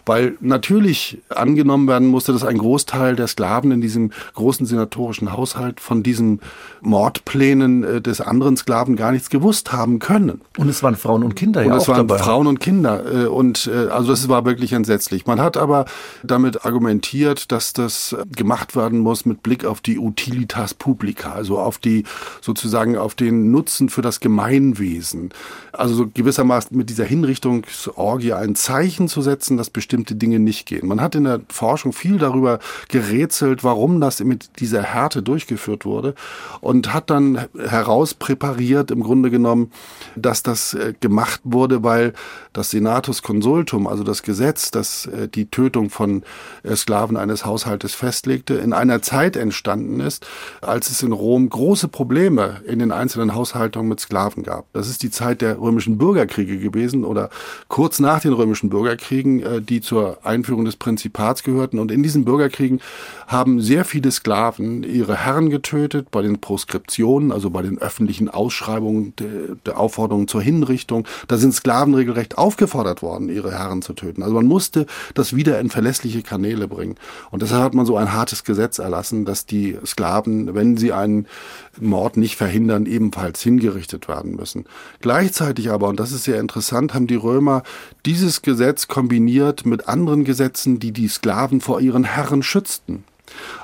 Speaker 1: weil natürlich angenommen werden musste, dass ein Großteil der Sklaven in diesem großen senatorischen Haushalt halt von diesen Mordplänen äh, des anderen Sklaven gar nichts gewusst haben können.
Speaker 2: Und es waren Frauen und Kinder
Speaker 1: und
Speaker 2: ja
Speaker 1: es waren
Speaker 2: dabei.
Speaker 1: Frauen und Kinder äh, und äh, also das war wirklich entsetzlich. Man hat aber damit argumentiert, dass das gemacht werden muss mit Blick auf die Utilitas publica, also auf die sozusagen auf den Nutzen für das Gemeinwesen. Also so gewissermaßen mit dieser Hinrichtungsorgie ein Zeichen zu setzen, dass bestimmte Dinge nicht gehen. Man hat in der Forschung viel darüber gerätselt, warum das mit dieser Härte durchgeführt durchgeführt wurde und hat dann herauspräpariert im Grunde genommen, dass das äh, gemacht wurde, weil das Senatus Consultum, also das Gesetz, das äh, die Tötung von äh, Sklaven eines Haushaltes festlegte, in einer Zeit entstanden ist, als es in Rom große Probleme in den einzelnen Haushaltungen mit Sklaven gab. Das ist die Zeit der römischen Bürgerkriege gewesen oder kurz nach den römischen Bürgerkriegen, die zur Einführung des Prinzipats gehörten. Und in diesen Bürgerkriegen haben sehr viele Sklaven ihre Herren getötet, bei den Proskriptionen, also bei den öffentlichen Ausschreibungen der, der Aufforderungen zur Hinrichtung. Da sind Sklaven regelrecht aufgefordert worden, ihre Herren zu töten. Also man musste das wieder in verlässliche Kanäle bringen. Und deshalb hat man so ein hartes Gesetz erlassen, dass die Sklaven, wenn sie einen Mord nicht verhindern, ebenfalls hingerichtet werden müssen. Gleichzeitig aber, und das ist sehr interessant, haben die Römer dieses Gesetz kombiniert mit anderen Gesetzen, die die Sklaven vor ihren Herren schützten.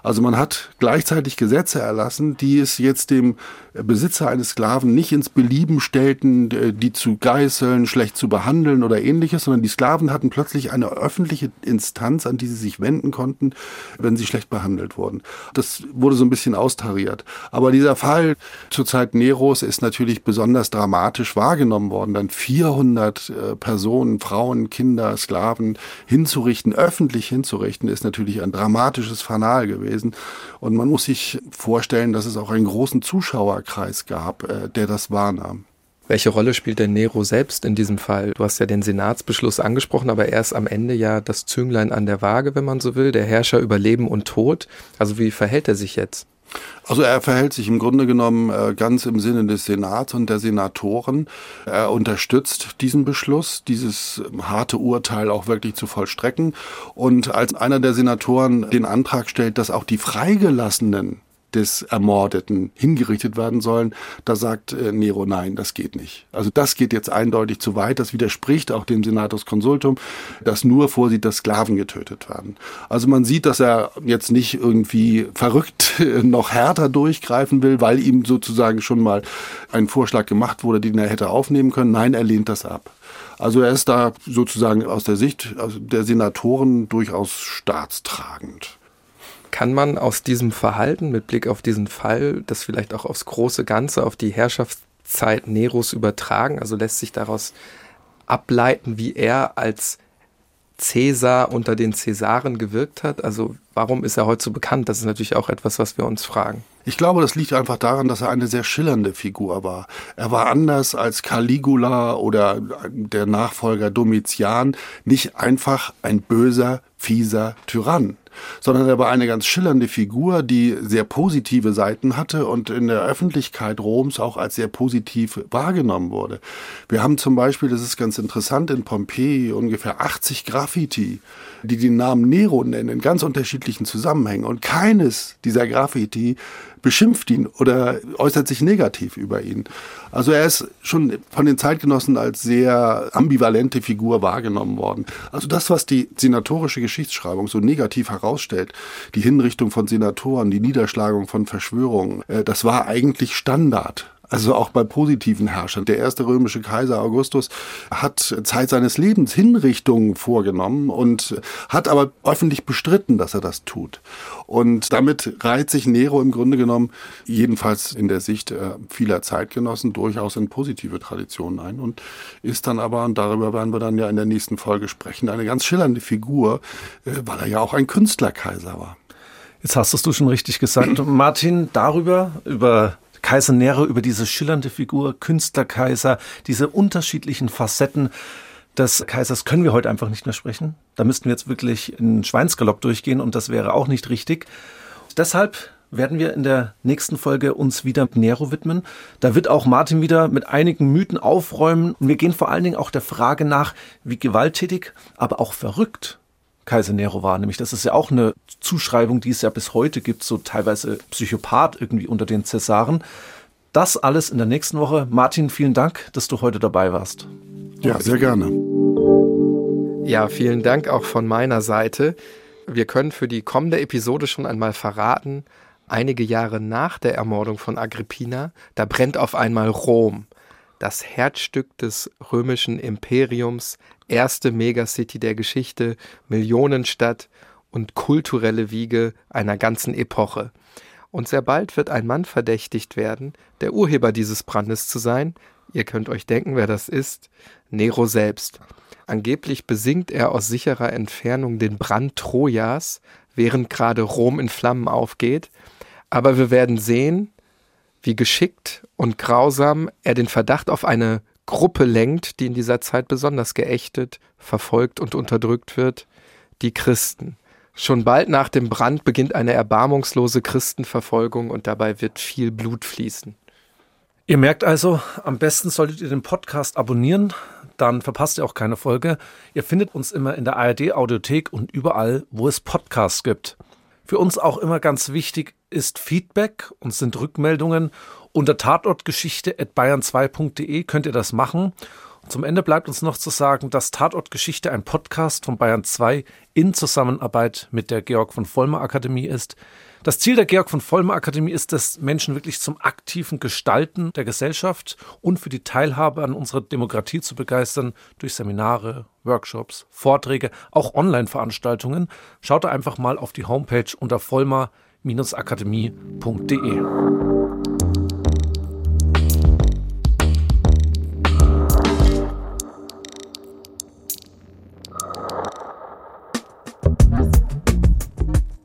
Speaker 1: Also man hat gleichzeitig Gesetze erlassen, die es jetzt dem Besitzer eines Sklaven nicht ins Belieben stellten, die zu geißeln, schlecht zu behandeln oder ähnliches, sondern die Sklaven hatten plötzlich eine öffentliche Instanz, an die sie sich wenden konnten, wenn sie schlecht behandelt wurden. Das wurde so ein bisschen austariert. Aber dieser Fall zur Zeit Neros ist natürlich besonders dramatisch wahrgenommen worden. Dann 400 äh, Personen, Frauen, Kinder, Sklaven hinzurichten, öffentlich hinzurichten, ist natürlich ein dramatisches Fanal gewesen. Und man muss sich vorstellen, dass es auch einen großen Zuschauerkreis gab, äh, der das wahrnahm.
Speaker 3: Welche Rolle spielt der Nero selbst in diesem Fall? Du hast ja den Senatsbeschluss angesprochen, aber er ist am Ende ja das Zünglein an der Waage, wenn man so will, der Herrscher über Leben und Tod. Also wie verhält er sich jetzt?
Speaker 1: Also er verhält sich im Grunde genommen äh, ganz im Sinne des Senats und der Senatoren. Er unterstützt diesen Beschluss, dieses harte Urteil auch wirklich zu vollstrecken. Und als einer der Senatoren den Antrag stellt, dass auch die Freigelassenen des Ermordeten hingerichtet werden sollen. Da sagt äh, Nero, nein, das geht nicht. Also das geht jetzt eindeutig zu weit. Das widerspricht auch dem Senatus Consultum, das nur vorsieht, dass Sklaven getötet werden. Also man sieht, dass er jetzt nicht irgendwie verrückt noch härter durchgreifen will, weil ihm sozusagen schon mal ein Vorschlag gemacht wurde, den er hätte aufnehmen können. Nein, er lehnt das ab. Also er ist da sozusagen aus der Sicht der Senatoren durchaus staatstragend.
Speaker 3: Kann man aus diesem Verhalten mit Blick auf diesen Fall das vielleicht auch aufs große Ganze, auf die Herrschaftszeit Neros übertragen? Also lässt sich daraus ableiten, wie er als Cäsar unter den Cäsaren gewirkt hat? Also warum ist er heute so bekannt? Das ist natürlich auch etwas, was wir uns fragen.
Speaker 1: Ich glaube, das liegt einfach daran, dass er eine sehr schillernde Figur war. Er war anders als Caligula oder der Nachfolger Domitian nicht einfach ein böser, fieser Tyrann sondern er war eine ganz schillernde Figur, die sehr positive Seiten hatte und in der Öffentlichkeit Roms auch als sehr positiv wahrgenommen wurde. Wir haben zum Beispiel, das ist ganz interessant, in Pompeji ungefähr 80 Graffiti, die den Namen Nero nennen, in ganz unterschiedlichen Zusammenhängen. Und keines dieser Graffiti beschimpft ihn oder äußert sich negativ über ihn. Also er ist schon von den Zeitgenossen als sehr ambivalente Figur wahrgenommen worden. Also das, was die senatorische Geschichtsschreibung so negativ herausstellt, die Hinrichtung von Senatoren, die Niederschlagung von Verschwörungen, äh, das war eigentlich Standard also auch bei positiven Herrschern. Der erste römische Kaiser Augustus hat Zeit seines Lebens Hinrichtungen vorgenommen und hat aber öffentlich bestritten, dass er das tut. Und damit reiht sich Nero im Grunde genommen, jedenfalls in der Sicht äh, vieler Zeitgenossen, durchaus in positive Traditionen ein und ist dann aber, und darüber werden wir dann ja in der nächsten Folge sprechen, eine ganz schillernde Figur, äh, weil er ja auch ein Künstlerkaiser war.
Speaker 2: Jetzt hast du es schon richtig gesagt. Martin, darüber, über Kaiser Nero, über diese schillernde Figur, Künstlerkaiser, diese unterschiedlichen Facetten des Kaisers können wir heute einfach nicht mehr sprechen. Da müssten wir jetzt wirklich in Schweinsgalopp durchgehen und das wäre auch nicht richtig. Deshalb werden wir in der nächsten Folge uns wieder Nero widmen. Da wird auch Martin wieder mit einigen Mythen aufräumen und wir gehen vor allen Dingen auch der Frage nach, wie gewalttätig, aber auch verrückt Kaiser Nero war. Nämlich, das ist ja auch eine Zuschreibung, die es ja bis heute gibt, so teilweise Psychopath irgendwie unter den Cäsaren. Das alles in der nächsten Woche. Martin, vielen Dank, dass du heute dabei warst.
Speaker 1: Ja, sehr gerne.
Speaker 3: Ja, vielen Dank auch von meiner Seite. Wir können für die kommende Episode schon einmal verraten, einige Jahre nach der Ermordung von Agrippina, da brennt auf einmal Rom, das Herzstück des römischen Imperiums, erste Megacity der Geschichte, Millionenstadt und kulturelle Wiege einer ganzen Epoche. Und sehr bald wird ein Mann verdächtigt werden, der Urheber dieses Brandes zu sein. Ihr könnt euch denken, wer das ist. Nero selbst. Angeblich besingt er aus sicherer Entfernung den Brand Trojas, während gerade Rom in Flammen aufgeht. Aber wir werden sehen, wie geschickt und grausam er den Verdacht auf eine Gruppe lenkt, die in dieser Zeit besonders geächtet, verfolgt und unterdrückt wird, die Christen. Schon bald nach dem Brand beginnt eine erbarmungslose Christenverfolgung und dabei wird viel Blut fließen.
Speaker 2: Ihr merkt also, am besten solltet ihr den Podcast abonnieren, dann verpasst ihr auch keine Folge. Ihr findet uns immer in der ARD Audiothek und überall, wo es Podcasts gibt. Für uns auch immer ganz wichtig ist Feedback und sind Rückmeldungen unter tatortgeschichte.bayern2.de könnt ihr das machen. Zum Ende bleibt uns noch zu sagen, dass Tatortgeschichte ein Podcast von Bayern 2 in Zusammenarbeit mit der Georg von Vollmer Akademie ist. Das Ziel der Georg von Vollmer Akademie ist es, Menschen wirklich zum aktiven Gestalten der Gesellschaft und für die Teilhabe an unserer Demokratie zu begeistern durch Seminare, Workshops, Vorträge, auch Online-Veranstaltungen. Schaut da einfach mal auf die Homepage unter vollmer-akademie.de.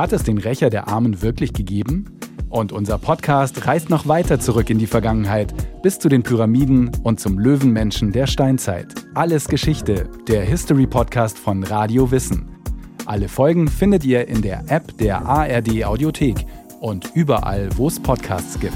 Speaker 4: Hat es den Rächer der Armen wirklich gegeben? Und unser Podcast reist noch weiter zurück in die Vergangenheit, bis zu den Pyramiden und zum Löwenmenschen der Steinzeit. Alles Geschichte, der History Podcast von Radio Wissen. Alle Folgen findet ihr in der App der ARD Audiothek und überall, wo es Podcasts gibt.